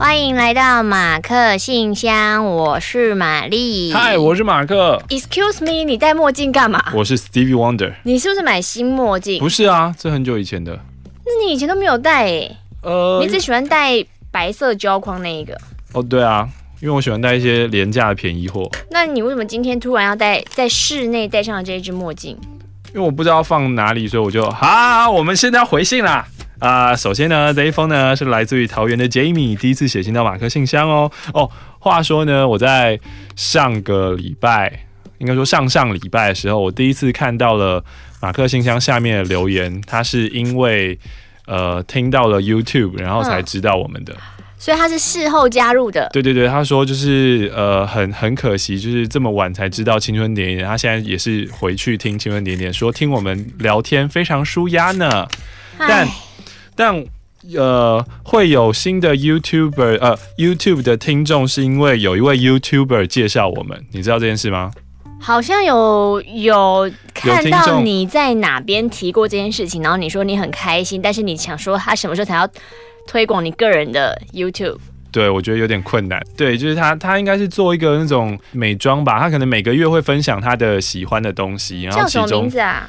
欢迎来到马克信箱，我是玛丽。嗨，我是马克。Excuse me，你戴墨镜干嘛？我是 Stevie Wonder。你是不是买新墨镜？不是啊，这很久以前的。那你以前都没有戴诶？呃，你只喜欢戴白色胶框那一个？哦，对啊，因为我喜欢戴一些廉价的便宜货。那你为什么今天突然要戴在室内戴上了这一只墨镜？因为我不知道放哪里，所以我就好，我们现在要回信啦。啊、呃，首先呢，这一封呢是来自于桃园的 Jamie，第一次写信到马克信箱哦。哦，话说呢，我在上个礼拜，应该说上上礼拜的时候，我第一次看到了马克信箱下面的留言，他是因为呃听到了 YouTube，然后才知道我们的，嗯、所以他是事后加入的。对对对，他说就是呃很很可惜，就是这么晚才知道青春点点，他现在也是回去听青春点点，说听我们聊天非常舒压呢，但。但呃，会有新的 YouTuber 呃 YouTube 的听众，是因为有一位 YouTuber 介绍我们，你知道这件事吗？好像有有看到你在哪边提过这件事情，然后你说你很开心，但是你想说他什么时候才要推广你个人的 YouTube？对，我觉得有点困难。对，就是他他应该是做一个那种美妆吧，他可能每个月会分享他的喜欢的东西，然后其中叫什么名字啊？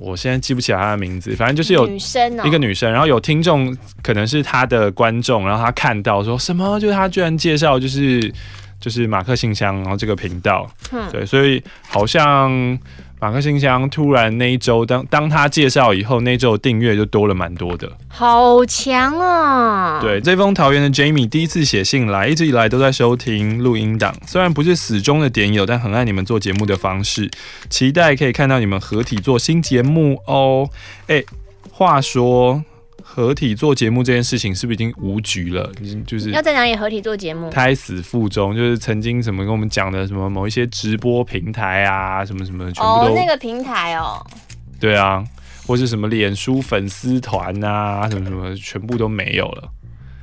我现在记不起来她的名字，反正就是有女生哦，一个女生，然后有听众可能是她的观众，然后她看到说什么，就是她居然介绍就是就是马克信箱，然后这个频道，嗯，对，所以好像。马克信箱突然那一周，当当他介绍以后，那一周订阅就多了蛮多的，好强啊！对，这封桃园的 Jamie 第一次写信来，一直以来都在收听录音档，虽然不是死忠的点友，但很爱你们做节目的方式，期待可以看到你们合体做新节目哦。哎、欸，话说。合体做节目这件事情是不是已经无局了？已经就是要在哪里合体做节目？胎死腹中，就是曾经什么跟我们讲的什么某一些直播平台啊，什么什么全部都、哦、那个平台哦。对啊，或是什么脸书粉丝团啊，什么什么全部都没有了。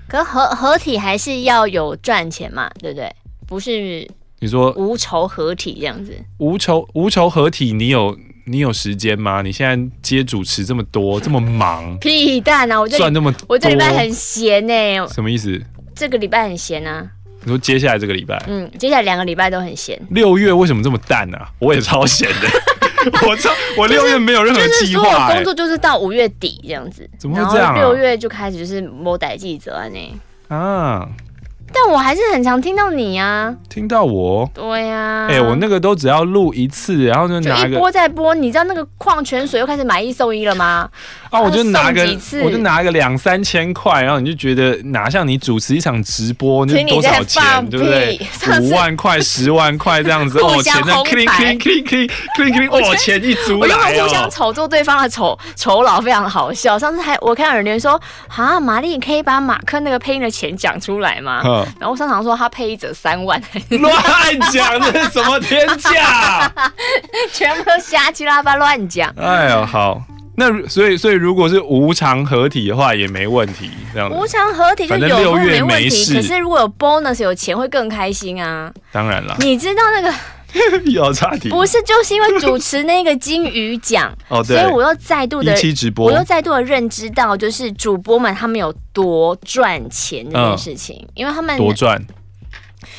可合合体还是要有赚钱嘛，对不对？不是你说无仇合体这样子？无仇无仇合体，你有？你有时间吗？你现在接主持这么多，这么忙，屁蛋啊！我赚那么多，我这礼拜很闲呢、欸。什么意思？这个礼拜很闲啊。你说接下来这个礼拜？嗯，接下来两个礼拜都很闲。六月为什么这么淡呢、啊？我也超闲的。我操，我六月没有任何计划、欸。就是我工作就是到五月底这样子。怎么会这样、啊？六月就开始就是某代记者呢。啊。但我还是很常听到你啊，听到我，对呀、啊，哎、欸，我那个都只要录一次，然后就拿一播再播，你知道那个矿泉水又开始买一送一了吗？啊，我就拿个，我就拿个两三千块，然后你就觉得哪像你主持一场直播，那多少钱，对不对？五万块、十万块这样子，哦，钱在 cling cling cling cling cling cling，哦，钱一出来哦，互相炒作对方的酬酬劳，非常的好笑。上次还我看有人说，啊，玛丽，你可以把马克那个配音的钱讲出来吗？然后商场说他配一折三万，乱讲，这是什么天价？全部都瞎七拉八乱讲。哎呦，好，那所以所以如果是无偿合体的话也没问题，这样子。无偿合体就有六月没问题，可是如果有 bonus 有钱会更开心啊。当然了，你知道那个 有差题，不是就是因为主持那个金鱼奖 哦，对，所以我又再度的直播，我又再度的认知到，就是主播们他们有多赚钱这件事情，嗯、因为他们多赚。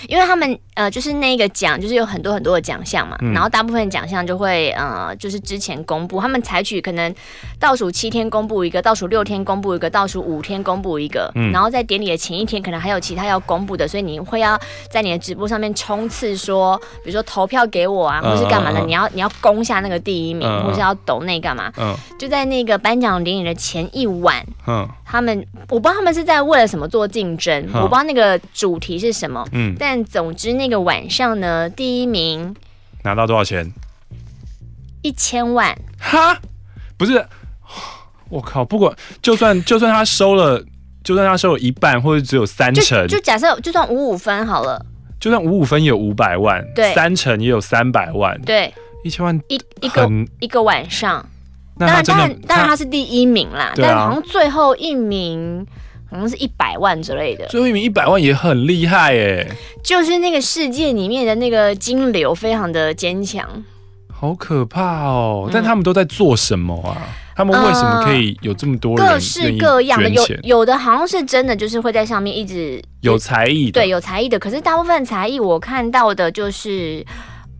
因为他们呃，就是那个奖，就是有很多很多的奖项嘛，嗯、然后大部分奖项就会呃，就是之前公布，他们采取可能倒数七天公布一个，倒数六天公布一个，倒数五天公布一个，嗯、然后在典礼的前一天可能还有其他要公布的，所以你会要在你的直播上面冲刺说，比如说投票给我啊，或是干嘛的，嗯、你要你要攻下那个第一名，嗯、或是要抖那干嘛，嗯、就在那个颁奖典礼的前一晚，嗯、他们我不知道他们是在为了什么做竞争，嗯、我不知道那个主题是什么，嗯。但总之，那个晚上呢，第一名拿到多少钱？一千万。哈，不是，我靠！不管就算就算他收了，就算他收了一半，或者只有三成，就，就假设就算五五分好了，就算五五分也有五百万，对，三成也有三百万，对，一千万一一个一个晚上。当然，当然，当然他是第一名啦，但好像最后一名。可能是一百万之类的，最后一名一百万也很厉害哎，就是那个世界里面的那个金流非常的坚强，好可怕哦！嗯、但他们都在做什么啊？他们为什么可以有这么多人、呃、各式各样的？有有的好像是真的，就是会在上面一直有才艺，对，有才艺的。可是大部分才艺我看到的就是。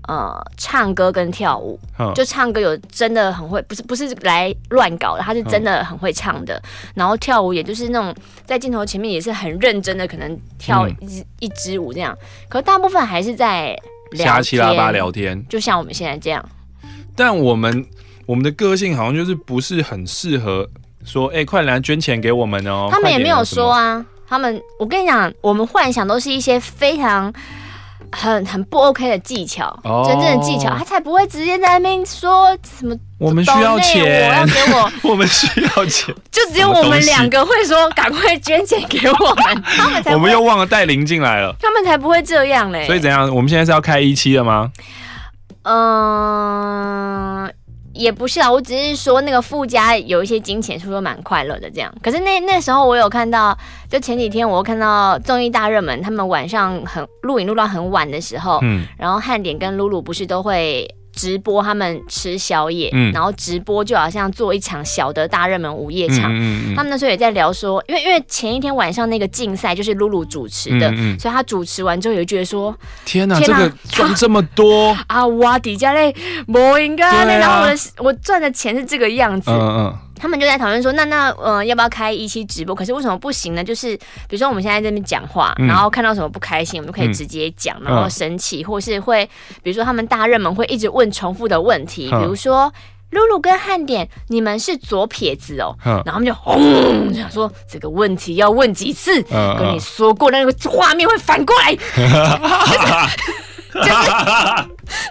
呃，唱歌跟跳舞，嗯、就唱歌有真的很会，不是不是来乱搞的，他是真的很会唱的。嗯、然后跳舞，也就是那种在镜头前面也是很认真的，可能跳一一支舞这样。嗯、可是大部分还是在瞎七拉八聊天，就像我们现在这样。但我们我们的个性好像就是不是很适合说，哎、欸，快来捐钱给我们哦。他们也没有说啊，他们我跟你讲，我们幻想都是一些非常。很很不 OK 的技巧，真正的技巧，他才不会直接在那边说什么。我们需要钱，我要给我，我们需要钱，就只有我们两个会说，赶快捐钱给我们。他们才我们又忘了带零进来了，他们才不会这样嘞。所以怎样？我们现在是要开一期了吗？嗯。也不是啊，我只是说那个附加有一些金钱，是不是蛮快乐的这样？可是那那时候我有看到，就前几天我看到综艺大热门，他们晚上很录影录到很晚的时候，嗯，然后汉典跟露露不是都会。直播他们吃宵夜，嗯、然后直播就好像做一场小的大热门午夜场。嗯嗯嗯、他们那时候也在聊说，因为因为前一天晚上那个竞赛就是露露主持的，所以他主持完之后也觉得说：天哪，天哪这个赚这么多啊，啊！哇，底下嘞，不应该，然后我的我赚的钱是这个样子。嗯嗯他们就在讨论说，那那呃要不要开一期直播？可是为什么不行呢？就是比如说我们现在在这边讲话，嗯、然后看到什么不开心，我们就可以直接讲，嗯、然后生气，或是会比如说他们大热门会一直问重复的问题，嗯、比如说露露跟汉典，你们是左撇子哦，嗯、然后他们就轰，就想说这个问题要问几次？嗯、跟你说过那个画面会反过来，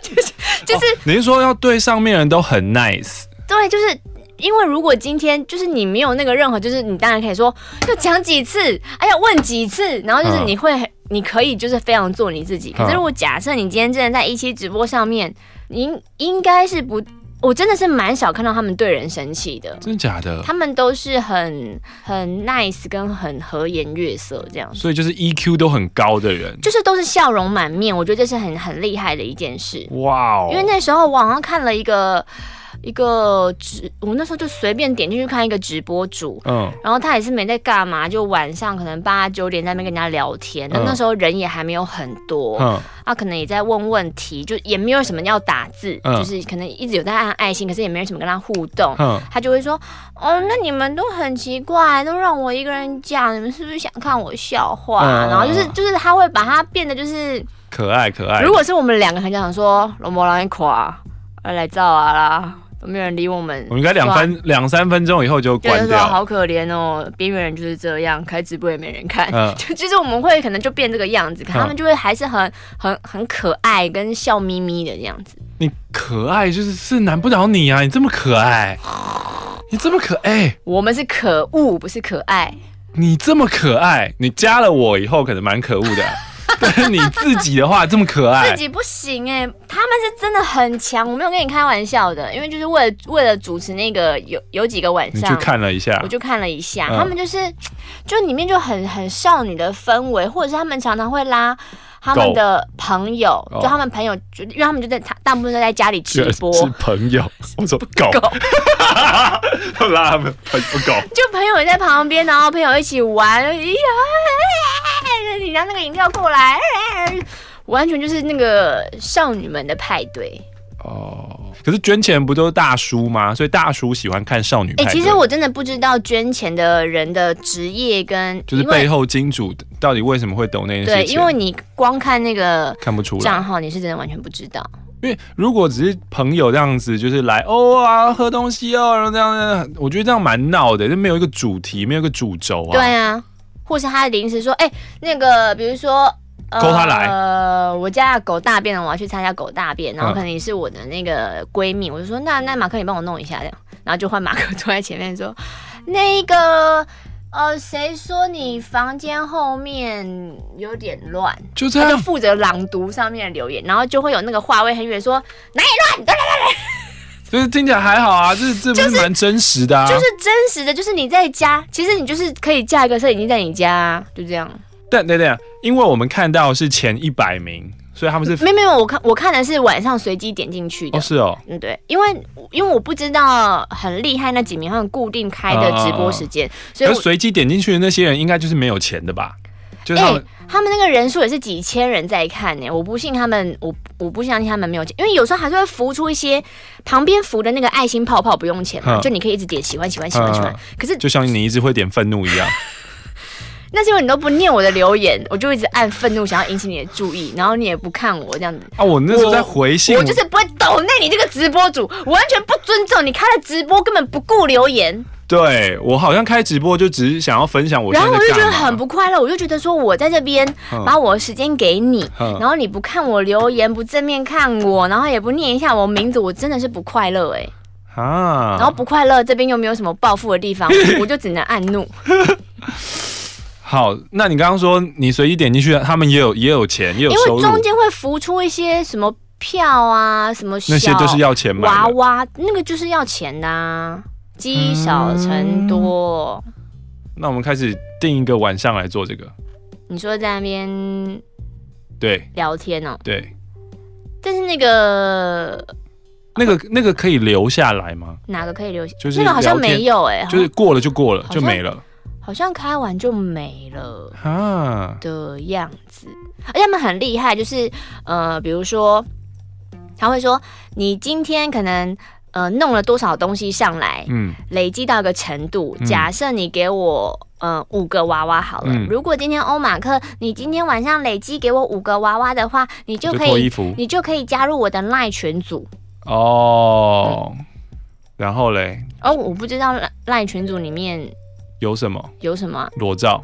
就是就是就是，你是说要对上面人都很 nice？对，就是。因为如果今天就是你没有那个任何，就是你当然可以说要讲几次，哎呀问几次，然后就是你会，嗯、你可以就是非常做你自己。可是如果假设你今天真的在一期直播上面，您应该是不，我真的是蛮少看到他们对人生气的，真的假的？他们都是很很 nice 跟很和颜悦色这样，所以就是 EQ 都很高的人，就是都是笑容满面。我觉得这是很很厉害的一件事。哇哦！因为那时候网上看了一个。一个直，我那时候就随便点进去看一个直播主，嗯，然后他也是没在干嘛，就晚上可能八九点在那边跟人家聊天，那、嗯、那时候人也还没有很多，嗯，他、啊、可能也在问问题，就也没有什么要打字，嗯、就是可能一直有在按爱心，可是也没有什么跟他互动，嗯，他就会说，哦，那你们都很奇怪，都让我一个人讲，你们是不是想看我笑话？嗯、然后就是就是他会把它变得就是可爱可爱。如果是我们两个，很想说龙波浪一垮，来来照啊啦。没有人理我们，我们应该两分两三分钟以后就关掉。好可怜哦，边缘人就是这样，开直播也没人看。嗯，就就是我们会可能就变这个样子，可他们就会还是很很很可爱，跟笑眯眯的这样子。你可爱就是是难不倒你啊！你这么可爱，你这么可爱，我们是可恶，不是可爱。你这么可爱，你加了我以后可能蛮可恶的。但是你自己的话这么可爱，自己不行哎、欸，他们是真的很强，我没有跟你开玩笑的，因为就是为了为了主持那个有有几个晚上，你去看了一下，我就看了一下，嗯、他们就是就里面就很很少女的氛围，或者是他们常常会拉他们的朋友，狗就他们朋友就因为他们就在他大部分都在家里直播，是朋友，我说狗，狗。拉他们朋友狗，就朋友也在旁边，然后朋友一起玩，哎呀。你拿那个饮料过来，完全就是那个少女们的派对哦。可是捐钱不都是大叔吗？所以大叔喜欢看少女派对。哎、欸，其实我真的不知道捐钱的人的职业跟就是背后金主到底为什么会懂那些钱。对，因为你光看那个看不出来账号，你是真的完全不知道。因为如果只是朋友这样子，就是来哦啊喝东西哦，然后这样，我觉得这样蛮闹的，就没有一个主题，没有一个主轴啊。对啊。或是他临时说，哎、欸，那个，比如说，勾他来，呃，我家的狗大便了，我要去参加狗大便，然后可能你是我的那个闺蜜，嗯、我就说，那那马克，你帮我弄一下这样，然后就换马克坐在前面说，那个，呃，谁说你房间后面有点乱？就这样，他就负责朗读上面的留言，然后就会有那个话位很远说哪里乱，对对对。就是听起来还好啊，这这不是蛮真实的啊，就是真实的，就是你在家，其实你就是可以架一个摄影机在你家啊，就这样。对对对，因为我们看到是前一百名，所以他们是没有没有，我看我看的是晚上随机点进去的。哦，是哦，嗯，对，因为因为我不知道很厉害那几名他们固定开的直播时间，啊、所以随机点进去的那些人应该就是没有钱的吧？就是他们、欸、他们那个人数也是几千人在看呢，我不信他们，我我不相信他们没有钱，因为有时候还是会浮出一些旁边浮的那个爱心泡泡不用钱嘛，就你可以一直点喜欢喜欢喜欢喜欢，可是就像你一直会点愤怒一样。那是因为你都不念我的留言，我就一直按愤怒，想要引起你的注意，然后你也不看我这样子啊。我那时候在回信，我，我就是不会抖那你这个直播主，我完全不尊重你开了直播，根本不顾留言。对，我好像开直播就只是想要分享我，然后我就觉得很不快乐，我就觉得说我在这边把我的时间给你，然后你不看我留言，不正面看我，然后也不念一下我名字，我真的是不快乐哎、欸。啊，然后不快乐这边又没有什么报复的地方，我就只能按怒。好，那你刚刚说你随意点进去，他们也有也有钱，也有，因为中间会浮出一些什么票啊，什么那些都是要钱买娃娃，那个就是要钱的啊，积少成多、嗯。那我们开始定一个晚上来做这个。你说在那边对聊天哦、喔，对，但是那个那个那个可以留下来吗？哪个可以留下？就是那个好像没有哎、欸，就是过了就过了就没了。好像开完就没了的样子，而且他们很厉害，就是呃，比如说他会说，你今天可能呃弄了多少东西上来，嗯，累积到一个程度。假设你给我呃五个娃娃好了，嗯、如果今天欧马克你今天晚上累积给我五个娃娃的话，你就可以就你就可以加入我的赖群组哦。嗯、然后嘞？哦，我不知道赖赖群组里面。有什么？有什么、啊？裸照。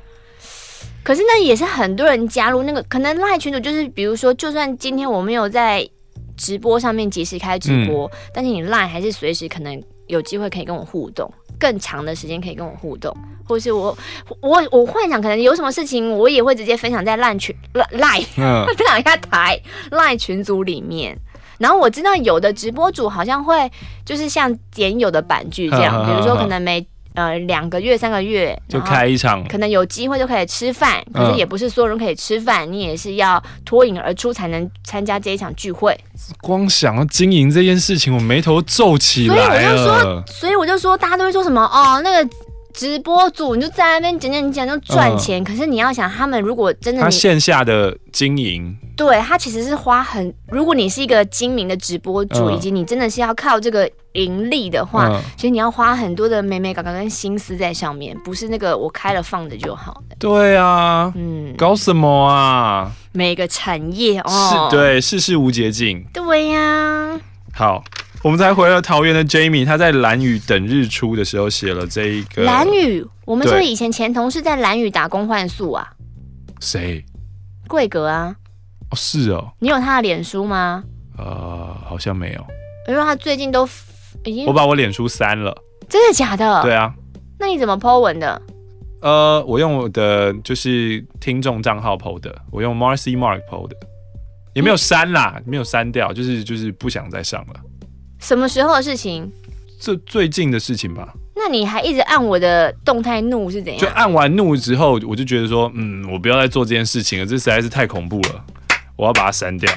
可是那也是很多人加入那个，可能赖群组就是，比如说，就算今天我没有在直播上面及时开直播，嗯、但是你 Line 还是随时可能有机会可以跟我互动，更长的时间可以跟我互动，或是我我我幻想可能有什么事情，我也会直接分享在赖群 Line、分享一下台 Line 群组里面。然后我知道有的直播主好像会就是像点有的版剧这样，比如说可能没。呃，两个月、三个月就开一场，可能有机会就可以吃饭，可是也不是所有人可以吃饭，嗯、你也是要脱颖而出才能参加这一场聚会。光想要经营这件事情，我眉头皱起来了。所以我就说，所以我就说，大家都会说什么哦，那个。直播主你就在那边讲讲讲就赚钱，嗯、可是你要想，他们如果真的他线下的经营，对他其实是花很，如果你是一个精明的直播主，嗯、以及你真的是要靠这个盈利的话，嗯、其实你要花很多的美美搞搞跟心思在上面，不是那个我开了放着就好的。对啊，嗯，搞什么啊？每个产业哦，是对，世事无捷径。对呀、啊，好。我们才回了桃园的 Jamie，他在蓝雨等日出的时候写了这一个。蓝雨，我们说以前前同事在蓝雨打工换宿啊。谁？贵格啊。哦，是哦。你有他的脸书吗？呃，好像没有。因为他最近都已经……我把我脸书删了。真的假的？对啊。那你怎么 po 文的？呃，我用我的就是听众账号 po 的，我用 Marcy Mark po 的，也没有删啦，嗯、没有删掉，就是就是不想再上了。什么时候的事情？这最近的事情吧。那你还一直按我的动态怒是怎样？就按完怒之后，我就觉得说，嗯，我不要再做这件事情了，这实在是太恐怖了，我要把它删掉。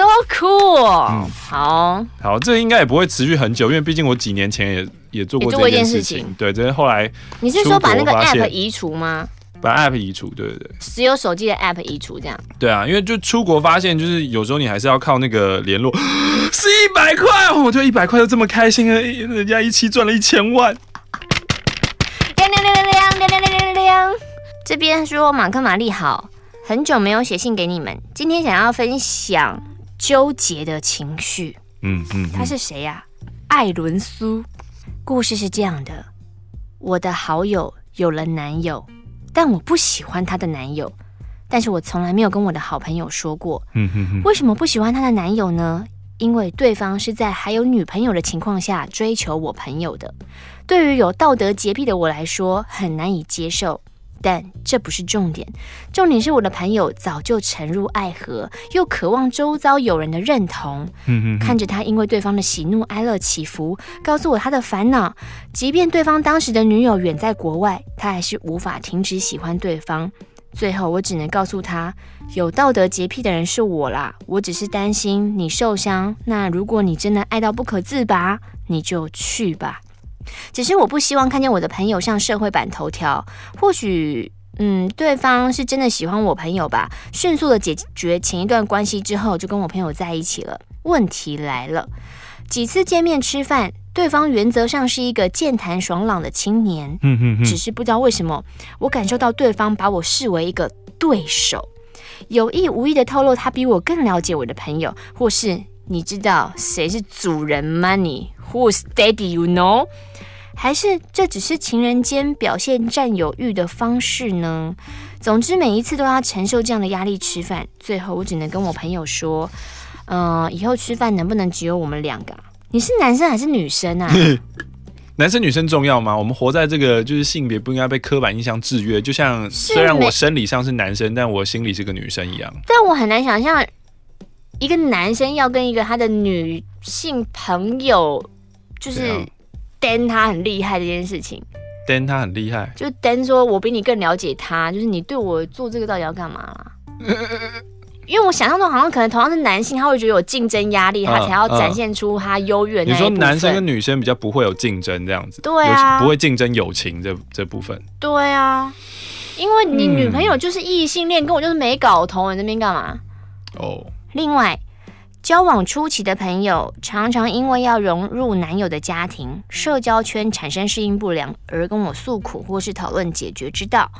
So cool。嗯，好，好，这应该也不会持续很久，因为毕竟我几年前也也做过这件事情。事情对，这是后来。你是说把那个 app 移除吗？把 app 移除，对对对，只有手机的 app 移除这样。对啊，因为就出国发现，就是有时候你还是要靠那个联络，是一百块，我就一百块就这么开心啊！人家一期赚了一千万。亮亮亮亮亮亮亮亮亮亮！这边说马克玛丽好，很久没有写信给你们，今天想要分享纠结的情绪。嗯嗯，嗯他是谁呀、啊？艾伦苏。故事是这样的，我的好友有了男友。但我不喜欢她的男友，但是我从来没有跟我的好朋友说过。嗯哼哼。为什么不喜欢她的男友呢？因为对方是在还有女朋友的情况下追求我朋友的。对于有道德洁癖的我来说，很难以接受。但这不是重点，重点是我的朋友早就沉入爱河，又渴望周遭有人的认同。嗯嗯，看着他因为对方的喜怒哀乐起伏，告诉我他的烦恼。即便对方当时的女友远在国外，他还是无法停止喜欢对方。最后，我只能告诉他，有道德洁癖的人是我啦。我只是担心你受伤。那如果你真的爱到不可自拔，你就去吧。只是我不希望看见我的朋友上社会版头条。或许，嗯，对方是真的喜欢我朋友吧。迅速的解决前一段关系之后，就跟我朋友在一起了。问题来了，几次见面吃饭。对方原则上是一个健谈爽朗的青年，嗯嗯嗯，只是不知道为什么，我感受到对方把我视为一个对手，有意无意的透露他比我更了解我的朋友，或是你知道谁是主人吗？你 Who's Daddy？You know？还是这只是情人间表现占有欲的方式呢？总之每一次都要承受这样的压力吃饭，最后我只能跟我朋友说，嗯、呃，以后吃饭能不能只有我们两个？你是男生还是女生啊？男生女生重要吗？我们活在这个就是性别不应该被刻板印象制约。就像虽然我生理上是男生，但我心里是个女生一样。但我很难想象一个男生要跟一个他的女性朋友，就是单他很厉害这件事情。单他很厉害，就单说我比你更了解他，就是你对我做这个到底要干嘛啦？因为我想象中好像可能同样是男性，他会觉得有竞争压力，他才要展现出他优越。你说男生跟女生比较不会有竞争这样子，对啊，不会竞争友情这这部分。对啊，因为你女朋友就是异性恋，跟我就是没搞头，你那边干嘛？哦。另外，交往初期的朋友常常因为要融入男友的家庭、社交圈产生适应不良，而跟我诉苦或是讨论解决之道。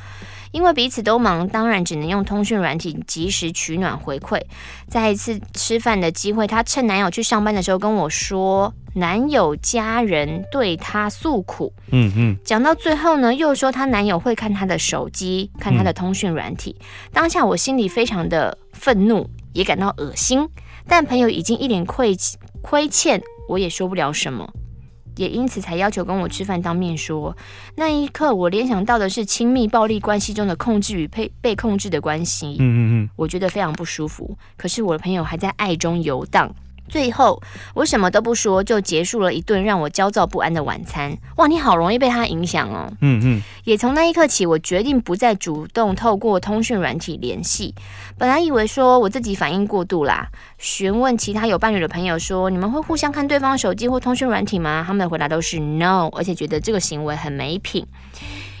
因为彼此都忙，当然只能用通讯软体及时取暖回馈。在一次吃饭的机会，她趁男友去上班的时候跟我说，男友家人对她诉苦。嗯嗯，讲到最后呢，又说她男友会看她的手机，看她的通讯软体。当下我心里非常的愤怒，也感到恶心。但朋友已经一脸愧亏欠，我也说不了什么。也因此才要求跟我吃饭当面说。那一刻，我联想到的是亲密暴力关系中的控制与被被控制的关系。嗯嗯嗯，我觉得非常不舒服。可是我的朋友还在爱中游荡。最后，我什么都不说，就结束了一顿让我焦躁不安的晚餐。哇，你好容易被他影响哦。嗯嗯。也从那一刻起，我决定不再主动透过通讯软体联系。本来以为说我自己反应过度啦，询问其他有伴侣的朋友说：“你们会互相看对方手机或通讯软体吗？”他们的回答都是 “no”，而且觉得这个行为很没品。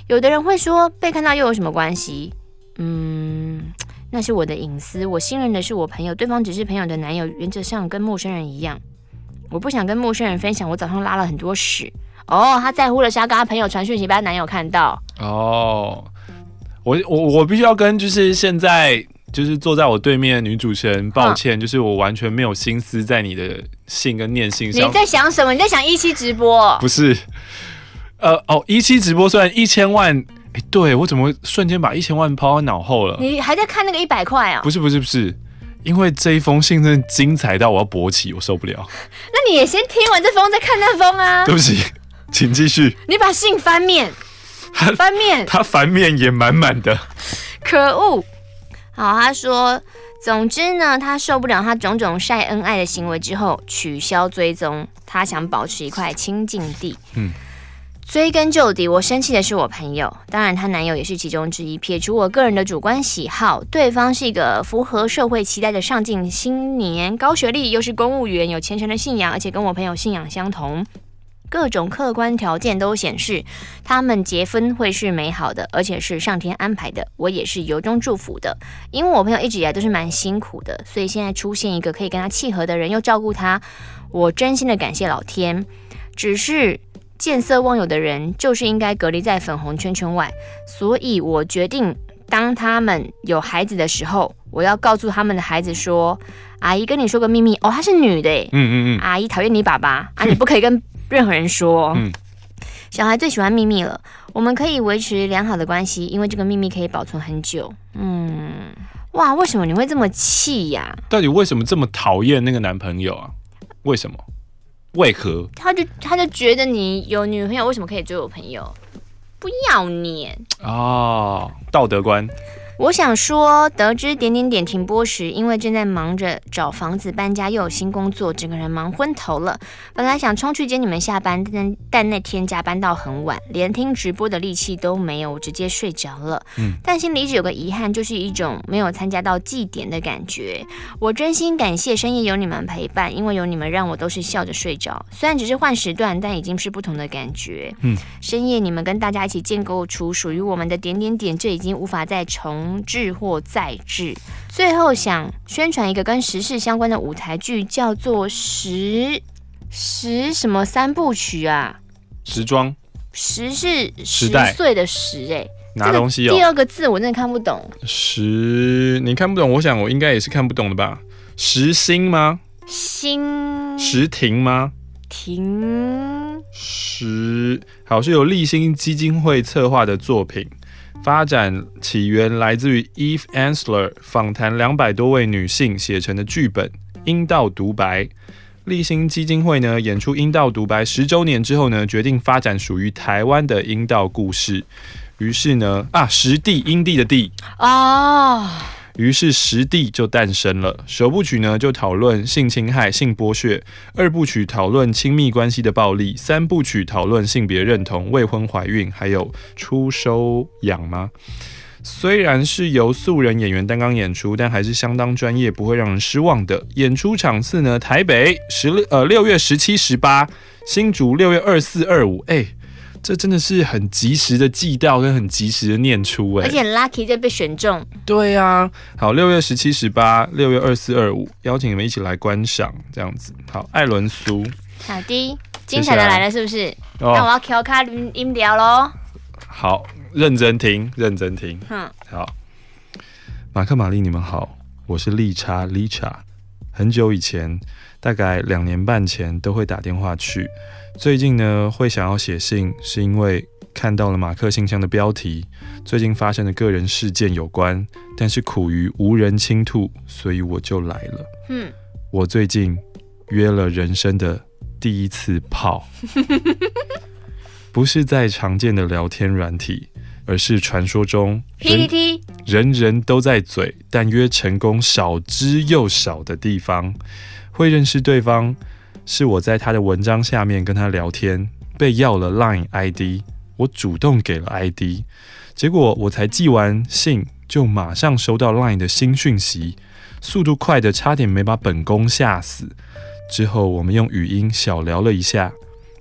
有的人会说：“被看到又有什么关系？”嗯。那是我的隐私，我信任的是我朋友，对方只是朋友的男友，原则上跟陌生人一样。我不想跟陌生人分享我早上拉了很多屎。哦，他在乎的是要跟他朋友传讯息，被他男友看到。哦，我我我必须要跟就是现在就是坐在我对面的女主持人抱歉，就是我完全没有心思在你的信跟念信上。你在想什么？你在想一期直播？不是，呃哦，一期直播虽然一千万。哎、欸，对我怎么瞬间把一千万抛在脑后了？你还在看那个一百块啊？不是不是不是，因为这一封信真的精彩到我要勃起，我受不了。那你也先听完这封再看那封啊。对不起，请继续。你把信翻面，翻面，他翻面也满满的。可恶！好，他说，总之呢，他受不了他种种晒恩爱的行为之后，取消追踪，他想保持一块清净地。嗯。追根究底，我生气的是我朋友，当然她男友也是其中之一。撇除我个人的主观喜好，对方是一个符合社会期待的上进青年，高学历，又是公务员，有虔诚的信仰，而且跟我朋友信仰相同，各种客观条件都显示他们结婚会是美好的，而且是上天安排的。我也是由衷祝福的，因为我朋友一直以来都是蛮辛苦的，所以现在出现一个可以跟他契合的人，又照顾他，我真心的感谢老天。只是。见色忘友的人就是应该隔离在粉红圈圈外，所以我决定，当他们有孩子的时候，我要告诉他们的孩子说：“阿姨跟你说个秘密哦，她是女的，嗯嗯嗯，阿姨讨厌你爸爸啊，你不可以跟任何人说。嗯，小孩最喜欢秘密了，我们可以维持良好的关系，因为这个秘密可以保存很久。嗯，哇，为什么你会这么气呀？到底为什么这么讨厌那个男朋友啊？为什么？为何？他就他就觉得你有女朋友，为什么可以追我朋友？不要脸哦，道德观。我想说，得知点点点停播时，因为正在忙着找房子搬家，又有新工作，整个人忙昏头了。本来想冲去接你们下班，但但那天加班到很晚，连听直播的力气都没有，我直接睡着了。嗯，但心里一直有个遗憾，就是一种没有参加到祭典的感觉。我真心感谢深夜有你们陪伴，因为有你们让我都是笑着睡着。虽然只是换时段，但已经是不同的感觉。嗯，深夜你们跟大家一起建构出属于我们的点点点，这已经无法再重。重制或再制。最后想宣传一个跟时事相关的舞台剧，叫做《时时什么三部曲》啊？时装。时是十岁的时，哎，拿东西哦。第二个字我真的看不懂。时，你看不懂？我想我应该也是看不懂的吧？时兴吗？兴。时停吗？停。时，好，是由立新基金会策划的作品。发展起源来自于 Eve Ensler 访谈两百多位女性写成的剧本《阴道独白》。立新基金会呢，演出《阴道独白》十周年之后呢，决定发展属于台湾的阴道故事。于是呢，啊，实地阴地的地哦。于是实地就诞生了。首部曲呢，就讨论性侵害、性剥削；二部曲讨论亲密关系的暴力；三部曲讨论性别认同、未婚怀孕，还有初收养吗？虽然是由素人演员担纲演出，但还是相当专业，不会让人失望的。演出场次呢，台北十六呃六月十七、十八，新竹六月二四、二五，哎。这真的是很及时的记到，跟很及时的念出哎，而且很 lucky 就被选中。对呀、啊，好，六月十七、十八，六月二四、二五，邀请你们一起来观赏，这样子。好，艾伦苏，好的，精彩的来了，是不是？哦、那我要调开音音调喽。好，认真听，认真听。嗯，好。马克、玛丽，你们好，我是丽莎，丽莎。很久以前，大概两年半前，都会打电话去。最近呢，会想要写信，是因为看到了马克信箱的标题，最近发生的个人事件有关，但是苦于无人倾吐，所以我就来了。嗯，我最近约了人生的第一次炮，不是在常见的聊天软体，而是传说中 PTT 人人都在嘴，但约成功少之又少的地方，会认识对方。是我在他的文章下面跟他聊天，被要了 Line ID，我主动给了 ID，结果我才寄完信，就马上收到 Line 的新讯息，速度快的差点没把本宫吓死。之后我们用语音小聊了一下，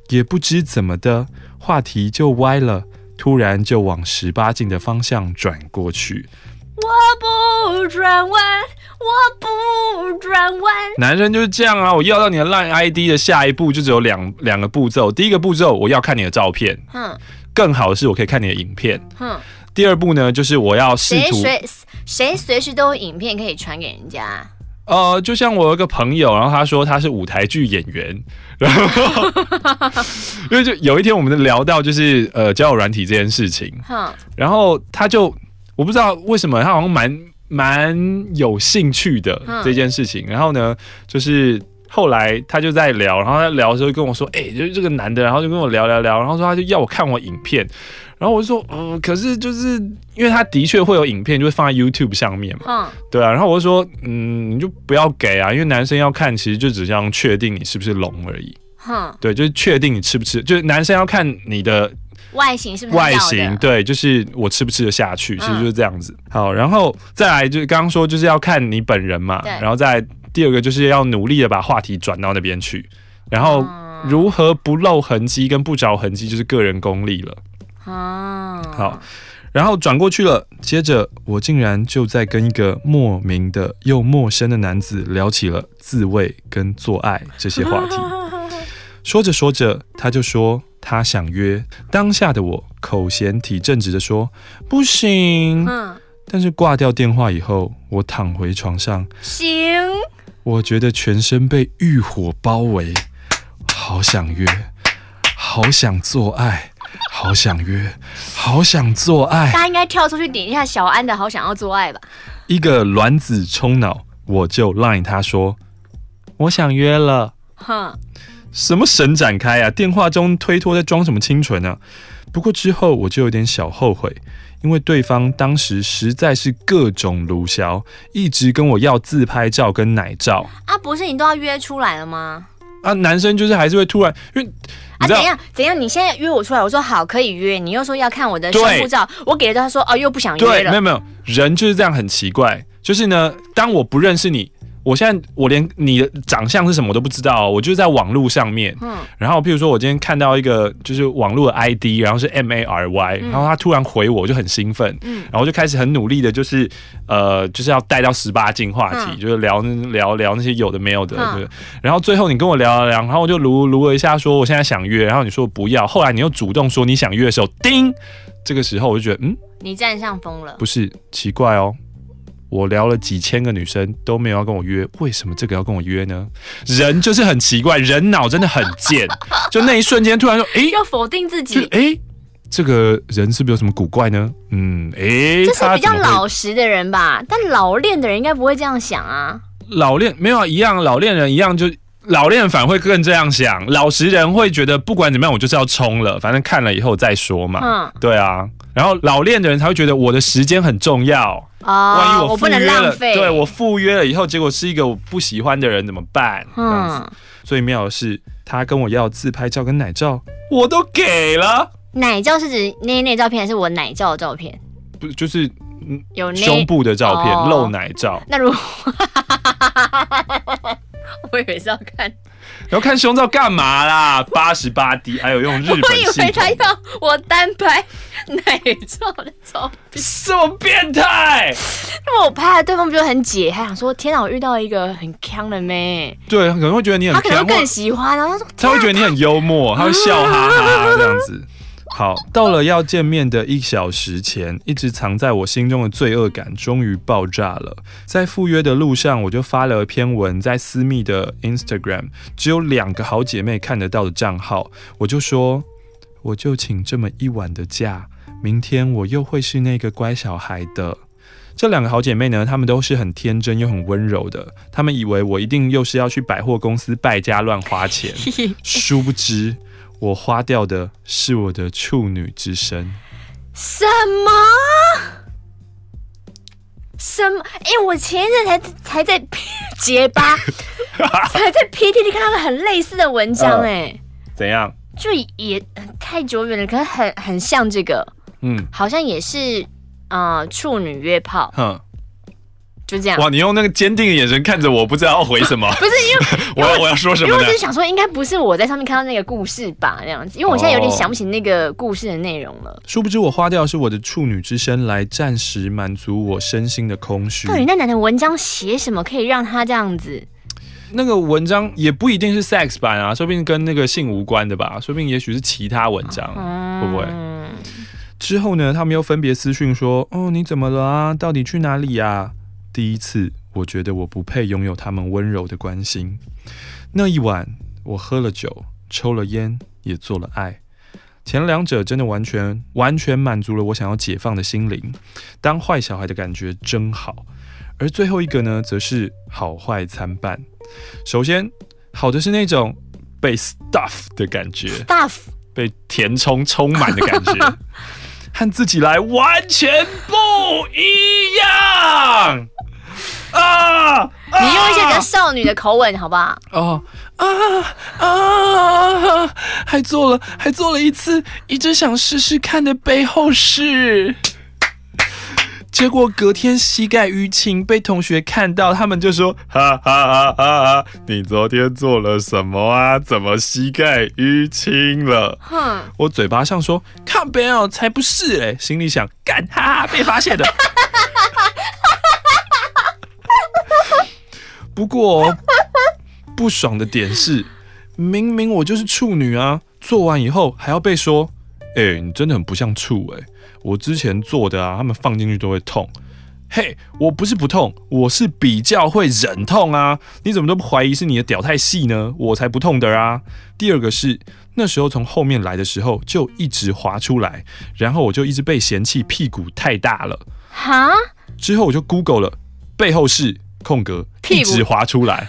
也不知怎么的，话题就歪了，突然就往十八禁的方向转过去。我不转弯，我不转弯。男人就是这样啊！我要到你的 LINE ID 的下一步就只有两两个步骤。第一个步骤，我要看你的照片。嗯。更好的是，我可以看你的影片。嗯。第二步呢，就是我要试图。谁谁随时都有影片可以传给人家。呃，就像我有一个朋友，然后他说他是舞台剧演员，然后 因为就有一天我们聊到就是呃交友软体这件事情。嗯。然后他就。我不知道为什么他好像蛮蛮有兴趣的这件事情，然后呢，就是后来他就在聊，然后他聊的时候跟我说，哎，就是这个男的，然后就跟我聊聊聊，然后说他就要我看我影片，然后我就说，嗯，可是就是因为他的确会有影片，就会放在 YouTube 上面嘛，对啊，然后我就说，嗯，你就不要给啊，因为男生要看，其实就只是要确定你是不是龙而已，对，就是确定你吃不吃，就是男生要看你的。外形是不是外形？对，就是我吃不吃得下去，其实就是这样子。嗯、好，然后再来就是刚刚说就是要看你本人嘛，对然后再第二个就是要努力的把话题转到那边去，然后如何不露痕迹跟不着痕迹就是个人功力了。嗯、好，然后转过去了，接着我竟然就在跟一个莫名的又陌生的男子聊起了自慰跟做爱这些话题，说着说着他就说。他想约，当下的我口嫌体正直的说不行。嗯，但是挂掉电话以后，我躺回床上，行。我觉得全身被欲火包围，好想约，好想做爱，好想约，好想做爱。大家应该跳出去点一下小安的好想要做爱吧。一个卵子冲脑，我就 line 他说，我想约了。哼。什么神展开啊！电话中推脱在装什么清纯啊？不过之后我就有点小后悔，因为对方当时实在是各种卢小，一直跟我要自拍照跟奶照。啊，不是你都要约出来了吗？啊，男生就是还是会突然，因为啊，怎样怎样？你现在约我出来，我说好可以约，你又说要看我的胸部照，我给了他说哦，又不想约了。对，没有没有，人就是这样很奇怪，就是呢，当我不认识你。我现在我连你的长相是什么我都不知道，我就是在网络上面，嗯，然后譬如说我今天看到一个就是网络的 ID，然后是 M A R Y，然后他突然回我，我就很兴奋，嗯，然后就开始很努力的，就是呃，就是要带到十八禁话题，就是聊聊聊那些有的没有的，对，然后最后你跟我聊了聊，然后我就撸撸了一下，说我现在想约，然后你说不要，后来你又主动说你想约的时候，叮，这个时候我就觉得，嗯，你占上风了，不是奇怪哦。我聊了几千个女生都没有要跟我约，为什么这个要跟我约呢？人就是很奇怪，人脑真的很贱。就那一瞬间，突然说：“哎、欸，要否定自己。”哎、欸，这个人是不是有什么古怪呢？嗯，哎、欸，这是比较老实的人吧？但老练的人应该不会这样想啊。老练没有啊，一样，老练人一样就。老练反而会更这样想，老实人会觉得不管怎么样，我就是要冲了，反正看了以后再说嘛。嗯，对啊。然后老练的人才会觉得我的时间很重要哦，万一我赴约了，对我赴约了以后，结果是一个我不喜欢的人怎么办？嗯，最妙的是他跟我要自拍照跟奶照，我都给了。奶照是指内内照片还是我奶照的照片？不就是有胸部的照片，露奶照。那如果。我以为是要看，要看胸罩干嘛啦？八十八 D，还有用日本。我以为他要我单拍奶罩的照片，这么变态？因为我拍了，对方不就很解，还想说天哪，我遇到一个很强的妹。对，可能会觉得你很，他可能更喜欢，然后他说他会觉得你很幽默，他会笑哈哈这样子。好，到了要见面的一小时前，一直藏在我心中的罪恶感终于爆炸了。在赴约的路上，我就发了一篇文在私密的 Instagram，只有两个好姐妹看得到的账号。我就说，我就请这么一晚的假，明天我又会是那个乖小孩的。这两个好姐妹呢，她们都是很天真又很温柔的，她们以为我一定又是要去百货公司败家乱花钱，殊不知。我花掉的是我的处女之身。什么？什么？哎、欸，我前一阵才才在 结巴，才在 PTT 看到个很类似的文章、欸，哎、呃，怎样？就也太久远了，可是很很像这个，嗯，好像也是呃处女约炮，哼。就这样哇！你用那个坚定的眼神看着我，不知道要回什么。不是因为 我要我要说什么？因为我只是想说，应该不是我在上面看到那个故事吧？这样子，因为我现在有点想不起那个故事的内容了。殊不知，我花掉是我的处女之身来暂时满足我身心的空虚。到底那男的文章写什么可以让他这样子？那个文章也不一定是 sex 版啊，说不定跟那个性无关的吧？说不定也许是其他文章，嗯、会不会？之后呢？他们又分别私讯说：“哦，你怎么了啊？到底去哪里呀？”第一次，我觉得我不配拥有他们温柔的关心。那一晚，我喝了酒，抽了烟，也做了爱。前两者真的完全完全满足了我想要解放的心灵。当坏小孩的感觉真好。而最后一个呢，则是好坏参半。首先，好的是那种被 stuff 的感觉，stuff 被填充充满的感觉。和自己来完全不一样啊！你用一些比较少女的口吻，好不好？哦啊啊！还做了，还做了一次，一直想试试看的背后式。结果隔天膝盖淤青，被同学看到，他们就说：“哈哈哈哈哈！你昨天做了什么啊？怎么膝盖淤青了？”哼，我嘴巴上说：“看没有，才不是嘞！”心里想：“干哈哈，被发现了。”不过不爽的点是，明明我就是处女啊，做完以后还要被说：“哎、欸，你真的很不像处哎。”我之前做的啊，他们放进去都会痛。嘿，我不是不痛，我是比较会忍痛啊。你怎么都不怀疑是你的屌太细呢？我才不痛的啊。第二个是那时候从后面来的时候就一直滑出来，然后我就一直被嫌弃屁股太大了。哈？之后我就 Google 了背后是空格，一直滑出来。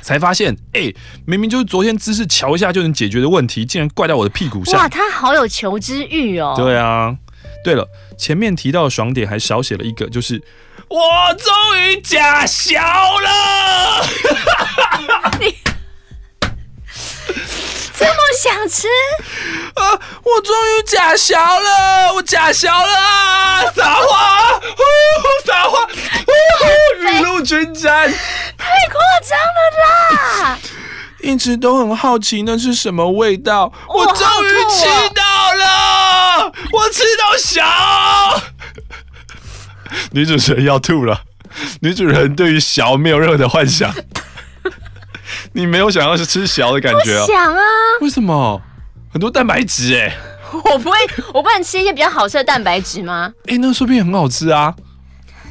才发现，哎、欸，明明就是昨天姿势瞧一下就能解决的问题，竟然怪到我的屁股上。哇，他好有求知欲哦。对啊，对了，前面提到的爽点还少写了一个，就是我终于假小了。你这么想吃 啊！我终于假小了，我假小了啊！撒花，撒花，雨露均沾，太夸张了啦！一直都很好奇那是什么味道，我终于吃到了，我吃到小。女主持人要吐了，女主人对于小没有任何的幻想。你没有想要是吃小的感觉啊？想啊！为什么？很多蛋白质哎、欸！我不会，我不能吃一些比较好吃的蛋白质吗？哎、欸，那说不定很好吃啊！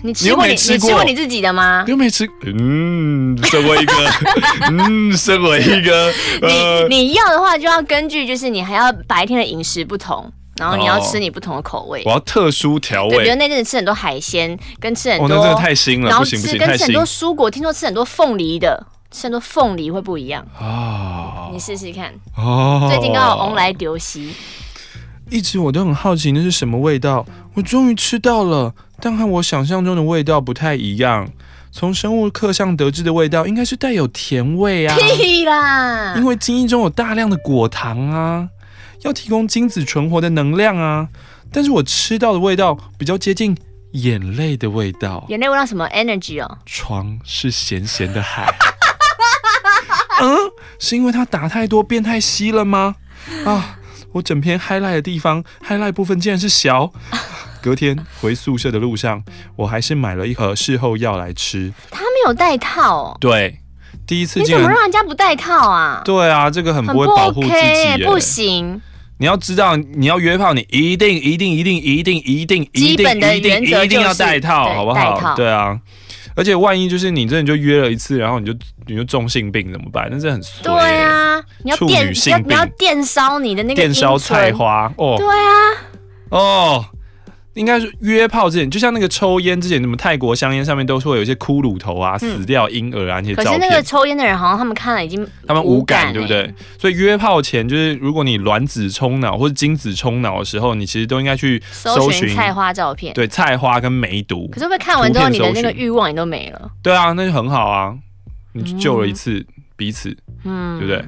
你吃过你，你，吃过你吃过你自己的吗？你又没吃？嗯，身为一个，嗯，身为一个，呃、你你要的话就要根据，就是你还要白天的饮食不同，然后你要吃你不同的口味。哦、我要特殊调味，比如那阵子吃很多海鲜，跟吃很多，哦、那真的太腥了，然后不行不行，跟吃很多蔬果，听说吃很多凤梨的。吃很多凤梨会不一样啊！你试试看哦。最近刚好翁来丢西，一直我都很好奇那是什么味道，我终于吃到了，但和我想象中的味道不太一样。从生物课上得知的味道应该是带有甜味啊！屁啦！因为精液中有大量的果糖啊，要提供精子存活的能量啊。但是我吃到的味道比较接近眼泪的味道。眼泪味道什么？Energy 哦。床是咸咸的海。嗯，是因为他打太多变太稀了吗？啊，我整篇 highlight 的地方 highlight 部分竟然是小。隔天回宿舍的路上，我还是买了一盒事后药来吃。他没有带套哦。对，第一次。你怎么让人家不带套啊？对啊，这个很不会保护自己、欸不，OK, 不行。你要知道，你要约炮，你一定一定一定一定一定一定一定一定要带套，好不好？对啊。而且万一就是你真的就约了一次，然后你就你就重性病怎么办？那是很衰。对啊，你要电要你要电烧你的那个电烧菜花哦。对啊，哦。应该是约炮之前，就像那个抽烟之前，什么泰国香烟上面都是会有一些骷髅头啊、嗯、死掉婴儿啊那些照片。可是那个抽烟的人好像他们看了已经他们无感，对不对？所以约炮前，就是如果你卵子冲脑或者精子冲脑的时候，你其实都应该去搜寻菜花照片。对，菜花跟梅毒。可是被看完之后，你的那个欲望也都没了。对啊，那就很好啊，你就救了一次彼此，嗯，对不对？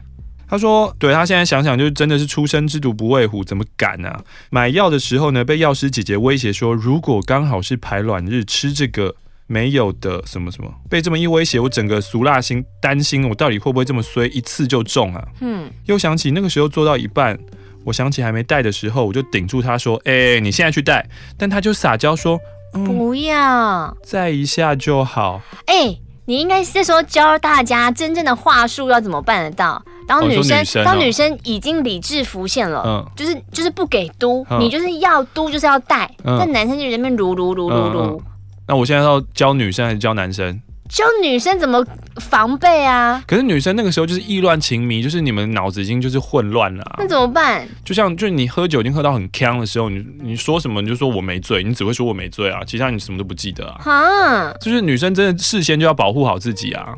他说：“对他现在想想，就是真的是初生之犊不畏虎，怎么敢啊？买药的时候呢，被药师姐姐威胁说，如果刚好是排卵日吃这个没有的什么什么，被这么一威胁，我整个俗辣心担心，我到底会不会这么衰，一次就中啊？嗯，又想起那个时候做到一半，我想起还没带的时候，我就顶住他说：‘哎、欸，你现在去带。’但他就撒娇说：‘嗯、不要，再一下就好。’哎、欸，你应该是说教大家真正的话术要怎么办得到。”当女生，哦女生哦，当女生已经理智浮现了，嗯、就是就是不给嘟，嗯，你就是要嘟就是要带，但、嗯、男生就在那边噜噜噜噜噜。那我现在要教女生还是教男生？教女生怎么防备啊？可是女生那个时候就是意乱情迷，就是你们脑子已经就是混乱了，啊。那怎么办？就像就是你喝酒已经喝到很呛的时候，你你说什么你就说我没醉，你只会说我没醉啊，其他你什么都不记得啊。啊，就是女生真的事先就要保护好自己啊。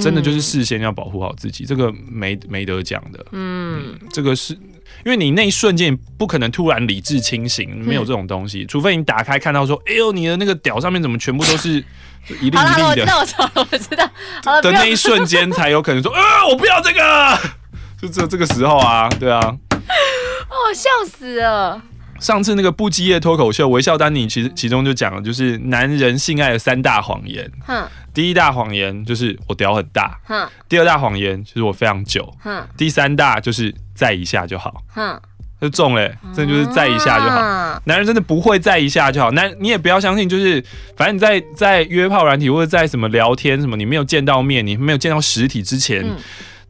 真的就是事先要保护好自己，这个没没得讲的。嗯，嗯，这个是因为你那一瞬间不可能突然理智清醒，没有这种东西，嗯、除非你打开看到说，哎呦，你的那个屌上面怎么全部都是 一粒一粒的？好了，我知道，我知道，我知道。好的那一瞬间才有可能说，啊、呃，我不要这个，就这这个时候啊，对啊。哦，笑死了。上次那个不羁夜脱口秀，微笑丹尼其实其中就讲了，就是男人性爱的三大谎言。哼，第一大谎言就是我屌很大。哼，第二大谎言就是我非常久。哼，第三大就是再一下就好。哼，就中了，真的就是再一下就好。嗯。男人真的不会再一下就好。男你也不要相信，就是反正你在在约炮软体或者在什么聊天什么，你没有见到面，你没有见到实体之前。嗯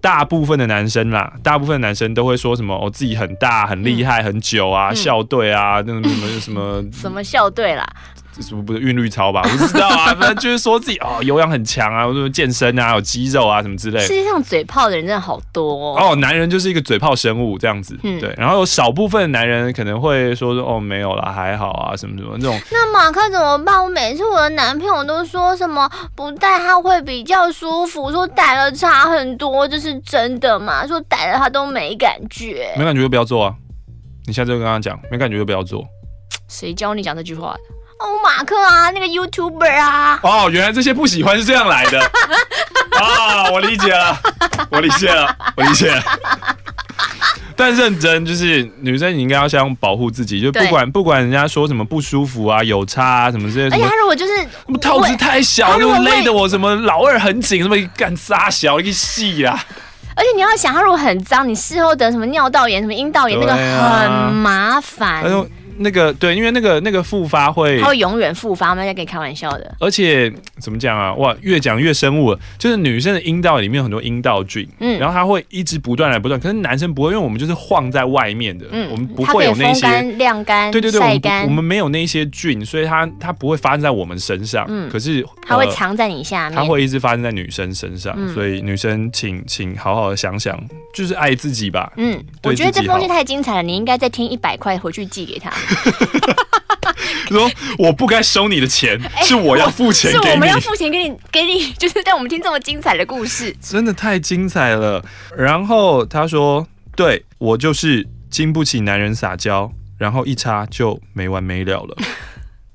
大部分的男生啦，大部分的男生都会说什么？我、哦、自己很大、很厉害、很久啊，嗯、校队啊，那什么什么什么校队啦，什么不是韵律操吧？我不知道啊，反正就是说自己哦有氧很强啊，或者健身啊，有肌肉啊什么之类的。世界上嘴炮的人真的好多哦。哦，男人就是一个嘴炮生物这样子，嗯、对。然后有少部分男人可能会说说哦没有啦，还好啊，什么什么这种。那马克怎么办？我每次我的男朋友都说什么不戴他会比较舒服，说戴了差很多，这是真的吗？说戴了他都没感觉，没感觉就不要做啊。你下次就跟他讲，没感觉就不要做。谁教你讲这句话的？哦，马克啊，那个 YouTuber 啊。哦，原来这些不喜欢是这样来的 啊！我理解了，我理解了，我理解了。但认真就是女生，你应该要先保护自己，就不管不管人家说什么不舒服啊、有差啊什么之类的。而且他如果就是套子太小，又勒得我什么老二很紧，什么干撒小一个细啊。而且你要想，他如果很脏，你事后得什么尿道炎、什么阴道炎，那个很麻烦。那个对，因为那个那个复发会，它会永远复发吗？在跟你开玩笑的。而且怎么讲啊？哇，越讲越生物了。就是女生的阴道里面有很多阴道菌，嗯，然后它会一直不断来不断。可是男生不会，因为我们就是晃在外面的，嗯，我们不会有那些晾干、对对对，晒干，我们没有那些菌，所以它它不会发生在我们身上。嗯，可是它会藏在你下面，它会一直发生在女生身上。所以女生请请好好的想想，就是爱自己吧。嗯，我觉得这封信太精彩了，你应该再添一百块回去寄给他。说我不该收你的钱，欸、是我要付钱给你，是我们要付钱给你，给你 就是带我们听这么精彩的故事，真的太精彩了。然后他说，对，我就是经不起男人撒娇，然后一插就没完没了了。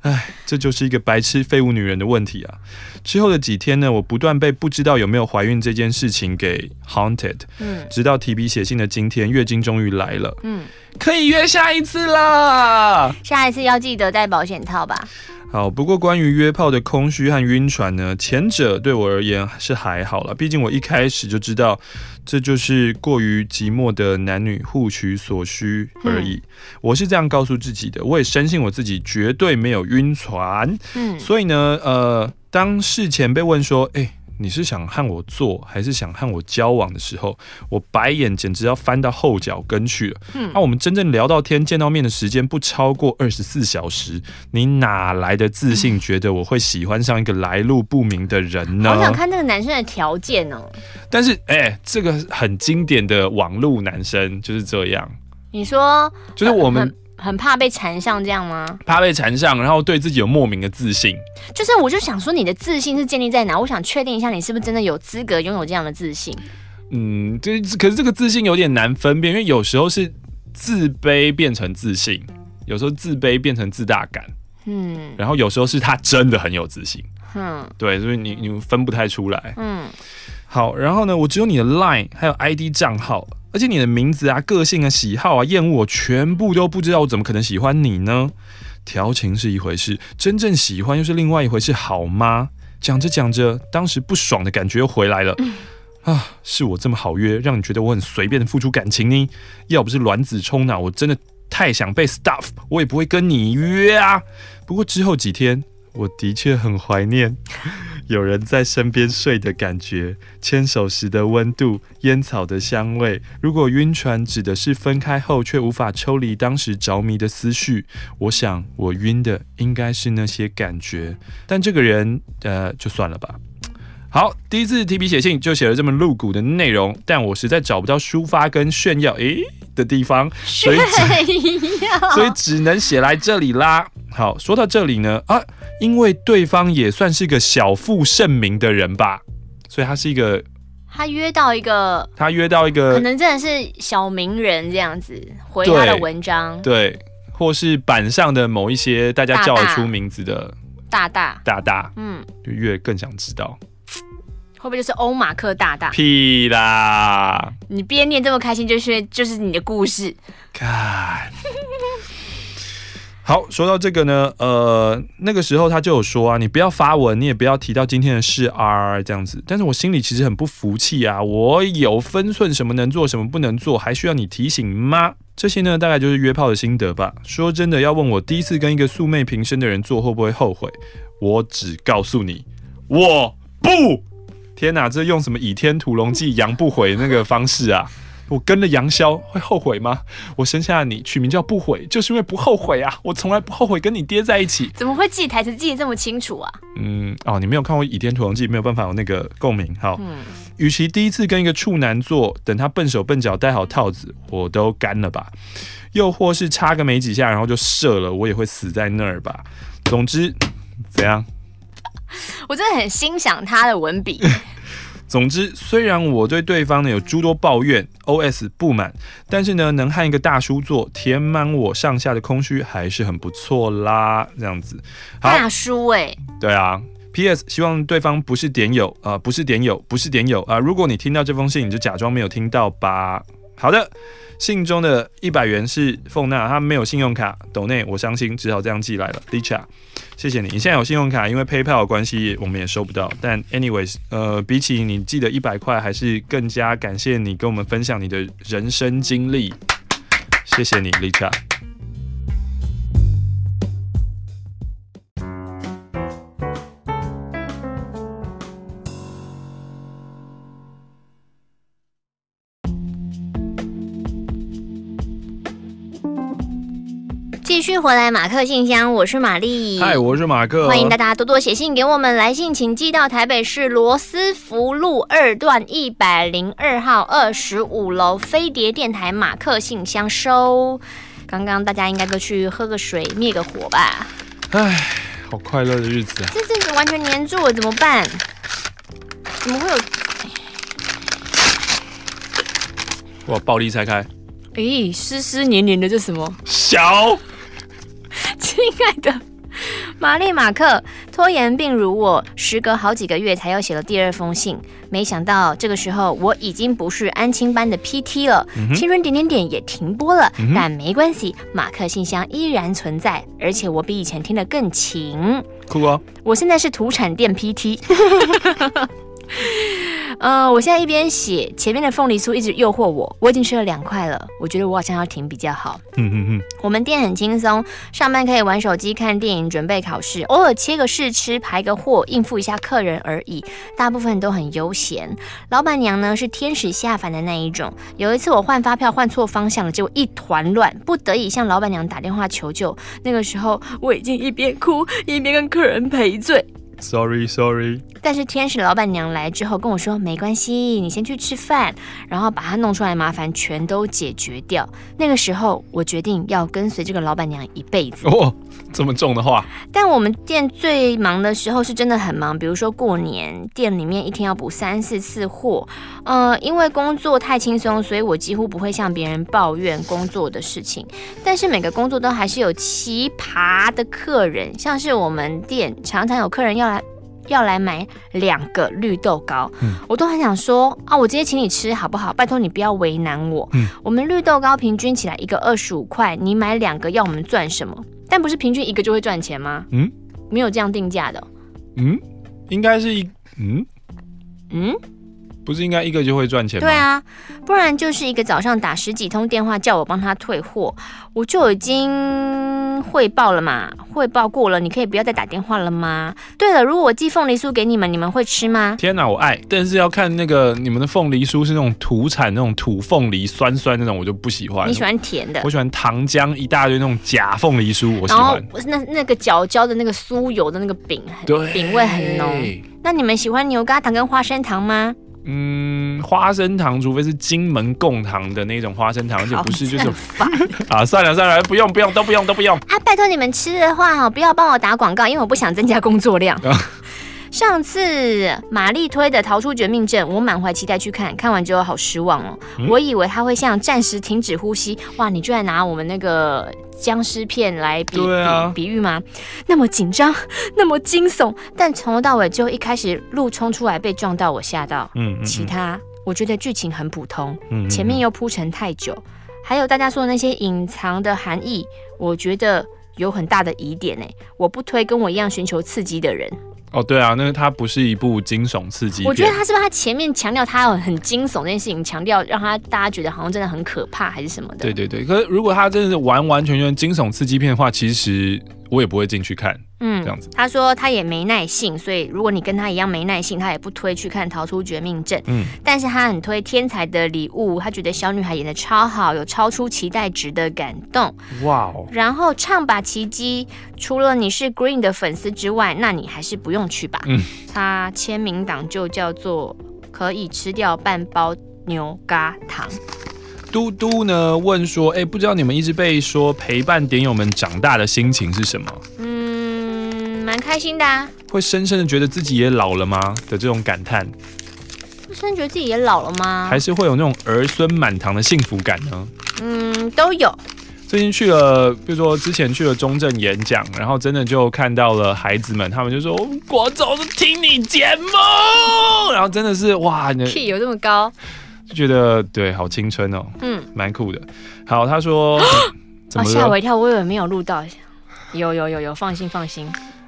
哎，这就是一个白痴废物女人的问题啊！之后的几天呢，我不断被不知道有没有怀孕这件事情给 haunted，嗯，直到提笔写信的今天，月经终于来了，嗯，可以约下一次了，下一次要记得带保险套吧。好，不过关于约炮的空虚和晕船呢，前者对我而言是还好了，毕竟我一开始就知道，这就是过于寂寞的男女互取所需而已。嗯、我是这样告诉自己的，我也深信我自己绝对没有晕船。嗯，所以呢，呃，当事前被问说，哎、欸。你是想和我做，还是想和我交往的时候，我白眼简直要翻到后脚跟去了。嗯，那、啊、我们真正聊到天、见到面的时间不超过二十四小时，你哪来的自信觉得我会喜欢上一个来路不明的人呢？好想看那个男生的条件哦。但是，哎、欸，这个很经典的网路男生就是这样。你说，就是我们。很怕被缠上这样吗？怕被缠上，然后对自己有莫名的自信。就是，我就想说，你的自信是建立在哪？我想确定一下，你是不是真的有资格拥有这样的自信？嗯，这可是这个自信有点难分辨，因为有时候是自卑变成自信，有时候自卑变成自大感。嗯，然后有时候是他真的很有自信。嗯，对，所以你你分不太出来。嗯，好，然后呢，我只有你的 Line 还有 ID 账号。而且你的名字啊、个性啊、喜好啊、厌恶，我全部都不知道，我怎么可能喜欢你呢？调情是一回事，真正喜欢又是另外一回事，好吗？讲着讲着，当时不爽的感觉又回来了。嗯、啊，是我这么好约，让你觉得我很随便的付出感情呢？要不是卵子冲脑，我真的太想被 stuff，我也不会跟你约啊。不过之后几天，我的确很怀念。有人在身边睡的感觉，牵手时的温度，烟草的香味。如果晕船指的是分开后却无法抽离当时着迷的思绪，我想我晕的应该是那些感觉。但这个人，呃，就算了吧。好，第一次提笔写信就写了这么露骨的内容，但我实在找不到抒发跟炫耀诶的地方，所以只所以只能写来这里啦。好，说到这里呢，啊，因为对方也算是个小负盛名的人吧，所以他是一个，他约到一个，他约到一个，可能真的是小名人这样子回他的文章，对，或是板上的某一些大家叫得出名字的大大。大大，嗯，就越更想知道。会不会就是欧马克大大？屁啦！你边念这么开心，就是就是你的故事。看，好，说到这个呢，呃，那个时候他就有说啊，你不要发文，你也不要提到今天的事啊，这样子。但是我心里其实很不服气啊，我有分寸，什么能做，什么不能做，还需要你提醒吗？这些呢，大概就是约炮的心得吧。说真的，要问我第一次跟一个素昧平生的人做会不会后悔，我只告诉你，我不。天哪，这用什么《倚天屠龙记》杨不悔那个方式啊？我跟了杨逍会后悔吗？我生下你取名叫不悔，就是因为不后悔啊！我从来不后悔跟你爹在一起。怎么会记台词记得这么清楚啊？嗯，哦，你没有看过《倚天屠龙记》，没有办法有那个共鸣。好，嗯，与其第一次跟一个处男做，等他笨手笨脚戴好套子，我都干了吧。又或是插个没几下，然后就射了，我也会死在那儿吧。总之，怎样？我真的很欣赏他的文笔。总之，虽然我对对方呢有诸多抱怨，OS 不满，但是呢，能和一个大叔做，填满我上下的空虚，还是很不错啦。这样子，好，大叔哎、欸，对啊。PS，希望对方不是点友啊、呃，不是点友，不是点友啊、呃。如果你听到这封信，你就假装没有听到吧。好的。信中的一百元是凤娜，她没有信用卡，抖内我伤心，只好这样寄来了。Licha，谢谢你，你现在有信用卡，因为 PayPal 的关系，我们也收不到。但 anyways，呃，比起你寄的一百块，还是更加感谢你跟我们分享你的人生经历。谢谢你，Licha。继续回来，马克信箱，我是玛丽。嗨，我是马克。欢迎大家多多写信给我们，来信请寄到台北市罗斯福路二段一百零二号二十五楼飞碟电台马克信箱收。刚刚大家应该都去喝个水，灭个火吧。唉，好快乐的日子啊！这阵子完全黏住了，怎么办？怎么会有？哇，暴力拆开。咦，湿湿黏黏的，这什么？小。亲爱的玛丽马克，拖延病如我，时隔好几个月才又写了第二封信。没想到这个时候我已经不是安亲班的 PT 了，嗯、青春点点点也停播了，嗯、但没关系，马克信箱依然存在，而且我比以前听得更勤。酷啊！我现在是土产店 PT。呃，我现在一边写，前面的凤梨酥一直诱惑我，我已经吃了两块了，我觉得我好像要停比较好。嗯嗯嗯，我们店很轻松，上班可以玩手机、看电影、准备考试，偶尔切个试吃、排个货、应付一下客人而已，大部分都很悠闲。老板娘呢是天使下凡的那一种。有一次我换发票换错方向了，结果一团乱，不得已向老板娘打电话求救。那个时候我已经一边哭一边跟客人赔罪。Sorry, sorry。但是天使老板娘来之后跟我说，没关系，你先去吃饭，然后把他弄出来的麻烦全都解决掉。那个时候我决定要跟随这个老板娘一辈子。哦，这么重的话。但我们店最忙的时候是真的很忙，比如说过年，店里面一天要补三四次货。呃，因为工作太轻松，所以我几乎不会向别人抱怨工作的事情。但是每个工作都还是有奇葩的客人，像是我们店常常有客人要来。要来买两个绿豆糕，嗯，我都很想说啊，我直接请你吃好不好？拜托你不要为难我。嗯，我们绿豆糕平均起来一个二十五块，你买两个要我们赚什么？但不是平均一个就会赚钱吗？嗯，没有这样定价的。嗯，应该是一嗯嗯。不是应该一个就会赚钱吗？对啊，不然就是一个早上打十几通电话叫我帮他退货，我就已经汇报了嘛，汇报过了，你可以不要再打电话了吗？对了，如果我寄凤梨酥给你们，你们会吃吗？天哪，我爱，但是要看那个你们的凤梨酥是那种土产那种土凤梨，酸酸那种，我就不喜欢。你喜欢甜的？我喜欢糖浆一大堆那种假凤梨酥，我喜欢。那那个角角的那个酥油的那个饼，对，饼味很浓。那你们喜欢牛轧糖跟花生糖吗？嗯，花生糖，除非是金门贡糖的那种花生糖，而且不是就是 啊，算了算了，不用不用都不用都不用啊！拜托你们吃的话哈，不要帮我打广告，因为我不想增加工作量。上次玛丽推的《逃出绝命镇》，我满怀期待去看，看完之后好失望哦。嗯、我以为他会像暂时停止呼吸，哇！你居然拿我们那个僵尸片来比对、啊、比比喻吗？那么紧张，那么惊悚，但从头到尾就一开始路冲出来被撞到，我吓到。嗯，嗯，嗯，其他我觉得剧情很普通，前面又铺陈太久，还有大家说的那些隐藏的含义，我觉得有很大的疑点呢。我不推跟我一样寻求刺激的人。哦，对啊，那个它不是一部惊悚刺激片。我觉得他是不是他前面强调他有很惊悚这件事情，强调让他大家觉得好像真的很可怕，还是什么的？对对对。可是如果他真的是完完全全惊悚刺激片的话，其实我也不会进去看。嗯，这样子。他说他也没耐性，所以如果你跟他一样没耐性，他也不推去看《逃出绝命镇》。嗯，但是他很推《天才的礼物》，他觉得小女孩演的超好，有超出期待值的感动。哇哦！然后唱吧奇迹，除了你是 Green 的粉丝之外，那你还是不用去吧。嗯，他签名档就叫做可以吃掉半包牛轧糖。嘟嘟呢问说，哎、欸，不知道你们一直被说陪伴点友们长大的心情是什么？嗯，蛮开心的啊。会深深的觉得自己也老了吗？的这种感叹。会深深觉得自己也老了吗？还是会有那种儿孙满堂的幸福感呢？嗯，都有。最近去了，比如说之前去了中正演讲，然后真的就看到了孩子们，他们就说：“国总是听你节目。”然后真的是哇，你 key 有这么高？就觉得对，好青春哦，嗯，蛮酷的。好，他说，怎么吓我一跳，我以为没有录到，有有有有，放心放心。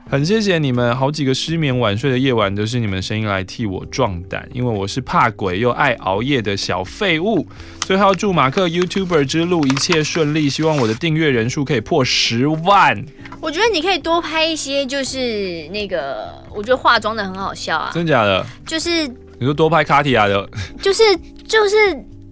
很谢谢你们，好几个失眠晚睡的夜晚都是你们的声音来替我壮胆，因为我是怕鬼又爱熬夜的小废物。最后祝马克 YouTuber 之路一切顺利，希望我的订阅人数可以破十万。我觉得你可以多拍一些，就是那个，我觉得化妆的很好笑啊，真假的？就是你说多拍卡提亚的，就是。就是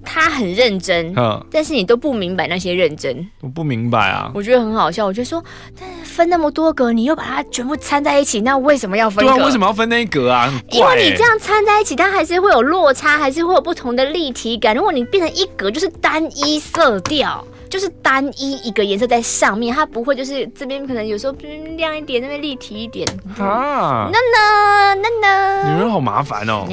他很认真，嗯，但是你都不明白那些认真，我不明白啊，我觉得很好笑。我就说，但是分那么多格，你又把它全部掺在一起，那为什么要分格？对啊，为什么要分那一格啊？欸、因为你这样掺在一起，它还是会有落差，还是会有不同的立体感。如果你变成一格，就是单一色调。就是单一一个颜色在上面，它不会就是这边可能有时候亮一点，那边立体一点啊。那那那那，女人好麻烦哦。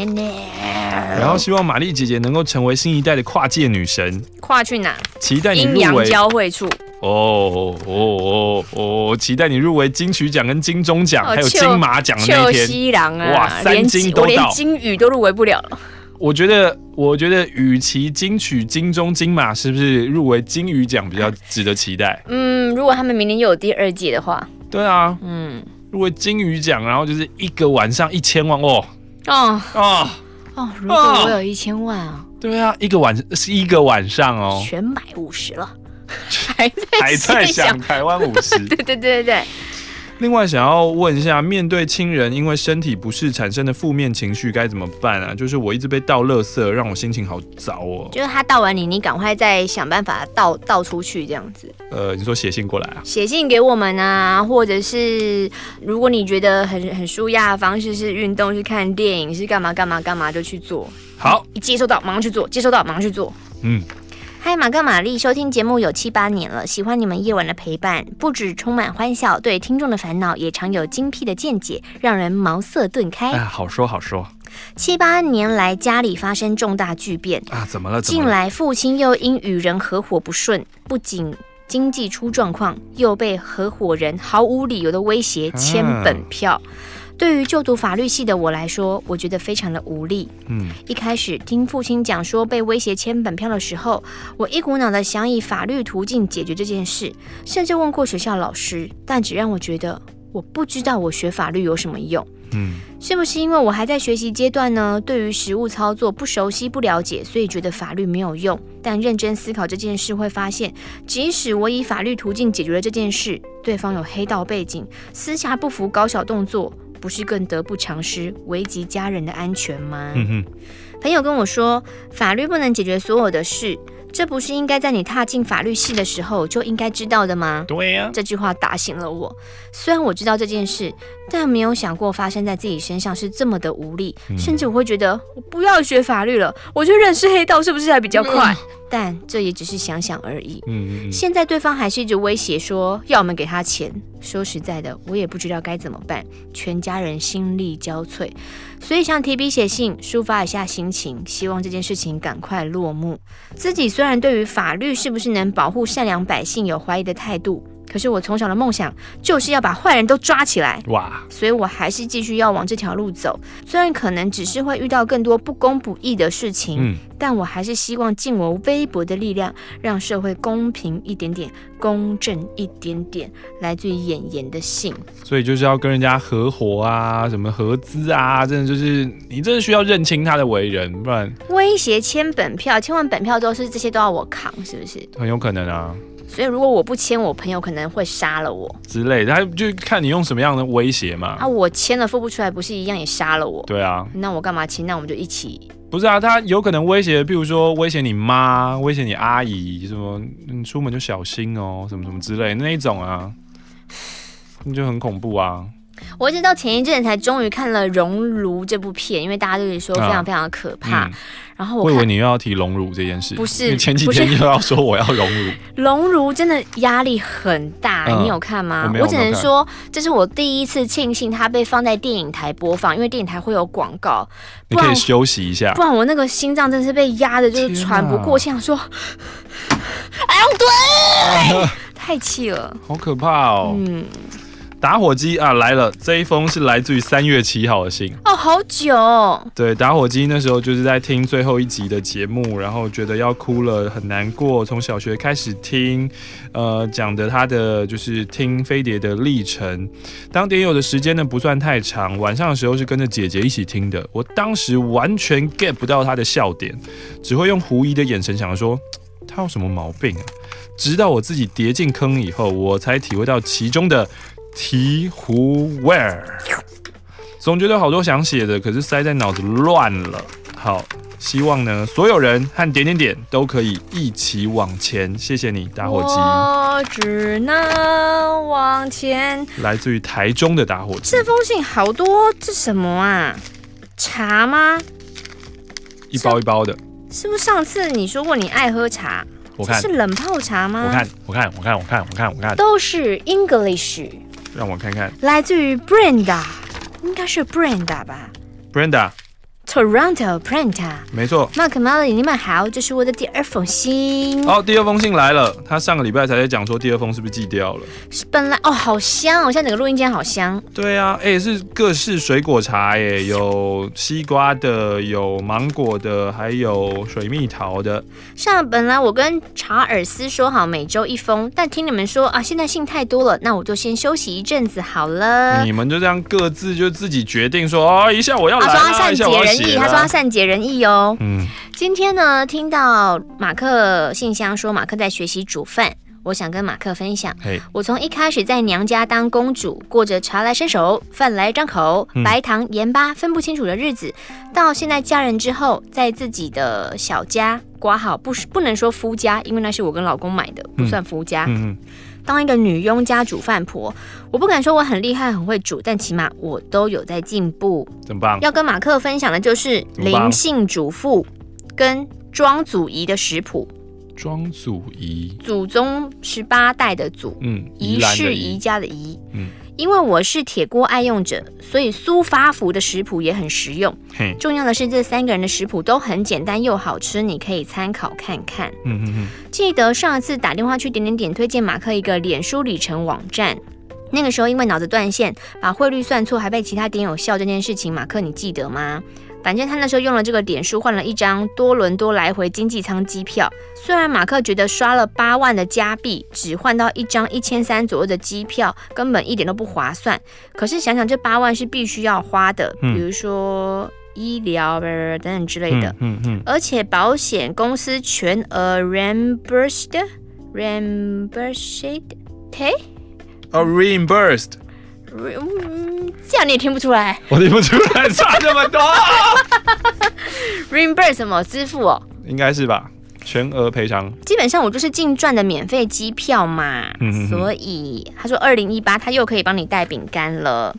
然后希望玛丽姐姐能够成为新一代的跨界女神。跨去哪？期待你入围。阴阳交汇处。哦哦哦哦！期待你入围金曲奖跟金钟奖，还有金马奖的那天。西郎啊！哇，三金都到，连金鱼都入围不了了。我觉得，我觉得，与其金曲、金钟、金马，是不是入围金鱼奖比较值得期待？嗯，如果他们明年又有第二届的话，对啊，嗯，入围金鱼奖，然后就是一个晚上一千万哦，哦。哦。哦，如果我有一千万啊，对啊，一个晚是一个晚上哦，全买五十了，还在还在想台湾五十，对对对对。另外想要问一下，面对亲人因为身体不适产生的负面情绪该怎么办啊？就是我一直被倒垃圾，让我心情好糟哦。就是他倒完你，你赶快再想办法倒倒出去这样子。呃，你说写信过来啊？写信给我们啊，或者是如果你觉得很很舒压的方式是运动，是看电影，是干嘛干嘛干嘛就去做。好，一接收到马上去做，接收到马上去做。嗯。嗨，马克、玛丽，收听节目有七八年了，喜欢你们夜晚的陪伴，不止充满欢笑，对听众的烦恼也常有精辟的见解，让人茅塞顿开。哎，好说好说。七八年来，家里发生重大巨变啊，怎么了？近来父亲又因与人合伙不顺，不仅经济出状况，又被合伙人毫无理由的威胁签本票。啊对于就读法律系的我来说，我觉得非常的无力。嗯，一开始听父亲讲说被威胁签本票的时候，我一股脑的想以法律途径解决这件事，甚至问过学校老师，但只让我觉得我不知道我学法律有什么用。嗯，是不是因为我还在学习阶段呢？对于实务操作不熟悉、不了解，所以觉得法律没有用。但认真思考这件事，会发现，即使我以法律途径解决了这件事，对方有黑道背景，私下不服搞小动作。不是更得不偿失，危及家人的安全吗？嗯。朋友跟我说，法律不能解决所有的事，这不是应该在你踏进法律系的时候就应该知道的吗？对呀。这句话打醒了我。虽然我知道这件事，但没有想过发生在自己身上是这么的无力，甚至我会觉得我不要学法律了，我就认识黑道是不是还比较快？但这也只是想想而已。嗯嗯。现在对方还是一直威胁说要我们给他钱。说实在的，我也不知道该怎么办，全家人心力交瘁，所以想提笔写信抒发一下心情，希望这件事情赶快落幕。自己虽然对于法律是不是能保护善良百姓有怀疑的态度。可是我从小的梦想就是要把坏人都抓起来，哇！所以我还是继续要往这条路走。虽然可能只是会遇到更多不公不义的事情，嗯，但我还是希望尽我微薄的力量，让社会公平一点点，公正一点点。来自于演员的信，所以就是要跟人家合伙啊，什么合资啊，真的就是你真的需要认清他的为人，不然威胁签本票，签完本票之后是这些都要我扛，是不是？很有可能啊。所以如果我不签，我朋友可能会杀了我之类的。他就看你用什么样的威胁嘛。啊，我签了付不出来，不是一样也杀了我？对啊。那我干嘛签？那我们就一起。不是啊，他有可能威胁，比如说威胁你妈，威胁你阿姨，什么你出门就小心哦，什么什么之类那一种啊，那就很恐怖啊。我一直到前一阵才终于看了《熔炉》这部片，因为大家都是说非常非常的可怕。啊嗯、然后我，我以为你又要提熔炉这件事，不是？前几天又要说我要熔炉。熔炉真的压力很大，嗯、你有看吗？我，我只能说，这是我第一次庆幸它被放在电影台播放，因为电影台会有广告。你可以休息一下，不然我那个心脏真的是被压的，就是喘不过气，想说，哎呦，对，太气了，好可怕哦。嗯。打火机啊来了！这一封是来自于三月七号的信哦，好久哦。对，打火机那时候就是在听最后一集的节目，然后觉得要哭了，很难过。从小学开始听，呃，讲的他的就是听飞碟的历程。当点友的时间呢不算太长，晚上的时候是跟着姐姐一起听的。我当时完全 get 不到他的笑点，只会用狐疑的眼神想说他有什么毛病啊。直到我自己跌进坑以后，我才体会到其中的。醍醐味儿，总觉得好多想写的，可是塞在脑子乱了。好，希望呢，所有人和点点点都可以一起往前。谢谢你，打火机。我只能往前。来自于台中的打火机。这封信好多，这什么啊？茶吗？一包一包的。是，是不是上次你说过你爱喝茶？我看是冷泡茶吗？我看，我看，我看，我看，我看，我看，都是 English。让我看看，来自于 Brenda，应该是 Brenda 吧？Brenda。Toronto printa 没错。Mark Molly，你们好，这是我的第二封信。哦，第二封信来了。他上个礼拜才在讲说第二封是不是寄掉了？是本来哦，好香哦，现在整个录音间好香。对啊，哎，是各式水果茶耶，有西瓜的，有芒果的，还有水蜜桃的。像本来我跟查尔斯说好每周一封，但听你们说啊，现在信太多了，那我就先休息一阵子好了。你们就这样各自就自己决定说啊，一下我要来啊，一下我要。他说他善解人意哦。嗯，今天呢，听到马克信箱说马克在学习煮饭，我想跟马克分享。嘿我从一开始在娘家当公主，过着茶来伸手、饭来张口、嗯、白糖盐巴分不清楚的日子，到现在嫁人之后，在自己的小家刮好，不不能说夫家，因为那是我跟老公买的，不算夫家。嗯。嗯当一个女佣加煮饭婆，我不敢说我很厉害很会煮，但起码我都有在进步。真棒！要跟马克分享的就是灵性主妇跟庄祖仪的食谱。庄祖仪，祖宗十八代的祖，嗯，仪是宜家的仪，嗯。因为我是铁锅爱用者，所以苏发福的食谱也很实用。嘿重要的是这三个人的食谱都很简单又好吃，你可以参考看看。嗯嗯嗯。记得上一次打电话去点点点推荐马克一个脸书里程网站，那个时候因为脑子断线，把汇率算错，还被其他点友笑这件事情，马克你记得吗？反正他那时候用了这个点数换了一张多伦多来回经济舱机票。虽然马克觉得刷了八万的加币只换到一张一千三左右的机票，根本一点都不划算。可是想想这八万是必须要花的，比如说医疗等等之类的。嗯嗯。而且保险公司全额 reimbursed，reimbursed，嘿？哦，reimbursed。嗯，这样你也听不出来？我听不出来，差这么多。Reimburse 什么支付哦？应该是吧，全额赔偿。基本上我就是净赚的免费机票嘛，嗯、哼哼所以他说二零一八他又可以帮你带饼干了。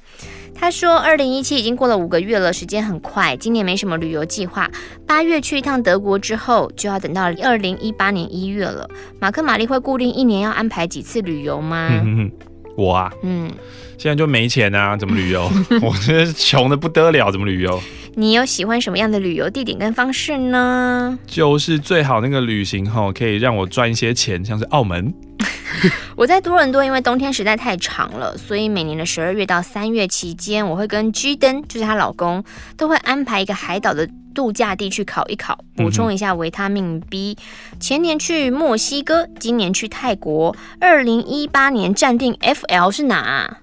他说二零一七已经过了五个月了，时间很快，今年没什么旅游计划。八月去一趟德国之后，就要等到二零一八年一月了。马克玛丽会固定一年要安排几次旅游吗？嗯哼哼我啊，嗯。现在就没钱啊，怎么旅游？我真是穷的不得了，怎么旅游？你有喜欢什么样的旅游地点跟方式呢？就是最好那个旅行哈，可以让我赚一些钱，像是澳门。我在多伦多，因为冬天实在太长了，所以每年的十二月到三月期间，我会跟 G 登，就是她老公，都会安排一个海岛的度假地去考一考，补充一下维他命 B。前年去墨西哥，今年去泰国，二零一八年暂定 FL 是哪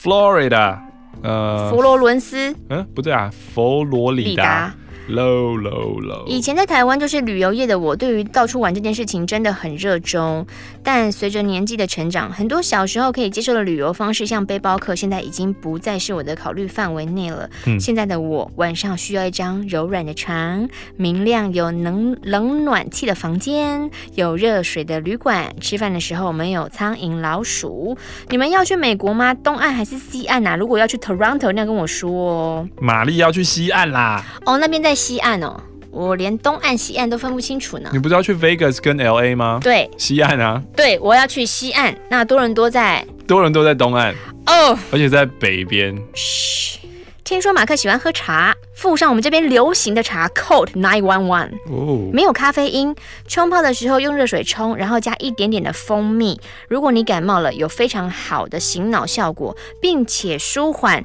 ？Florida，呃，佛罗伦斯，嗯，不对啊，佛罗里达，low low low。以前在台湾就是旅游业的我，对于到处玩这件事情真的很热衷。但随着年纪的成长，很多小时候可以接受的旅游方式，像背包客，现在已经不再是我的考虑范围内了。嗯，现在的我晚上需要一张柔软的床，明亮有能冷暖气的房间，有热水的旅馆，吃饭的时候没有苍蝇老鼠。你们要去美国吗？东岸还是西岸啊？如果要去 Toronto，那跟我说哦。玛丽要去西岸啦。哦，那边在西岸哦。我连东岸西岸都分不清楚呢。你不是要去 Vegas 跟 LA 吗？对，西岸啊。对，我要去西岸。那多伦多在？多伦多在东岸哦，而且在北边。嘘，听说马克喜欢喝茶，附上我们这边流行的茶 Code Nine One One。哦，没有咖啡因，冲泡的时候用热水冲，然后加一点点的蜂蜜。如果你感冒了，有非常好的醒脑效果，并且舒缓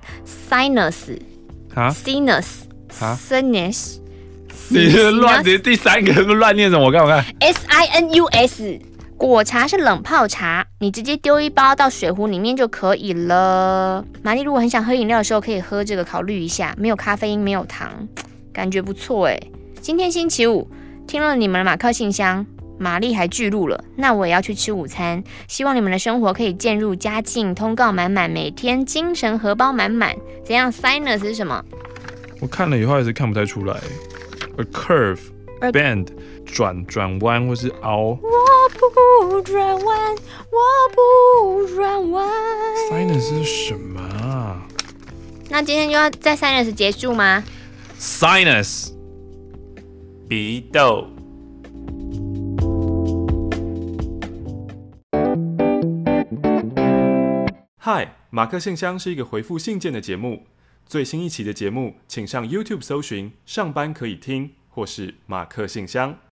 sinus 啊，sinus 啊，sinus。你是乱的第三个乱念什么？我看我看，S I N U S。果茶是冷泡茶，你直接丢一包到水壶里面就可以了。玛丽如果很想喝饮料的时候，可以喝这个，考虑一下，没有咖啡因，没有糖，感觉不错哎。今天星期五，听了你们的马克信箱，玛丽还巨鹿了，那我也要去吃午餐。希望你们的生活可以渐入佳境，通告满满，每天精神荷包满满。怎样？Sinus 是什么？我看了以后还是看不太出来。A curve, a bend，转转弯或是凹。我不转弯，我不转弯。Sinus 是什么啊？那今天就要在 Sinus 结束吗？Sinus，鼻窦。嗨，马克信箱是一个回复信件的节目。最新一期的节目，请上 YouTube 搜寻“上班可以听”或是“马克信箱”。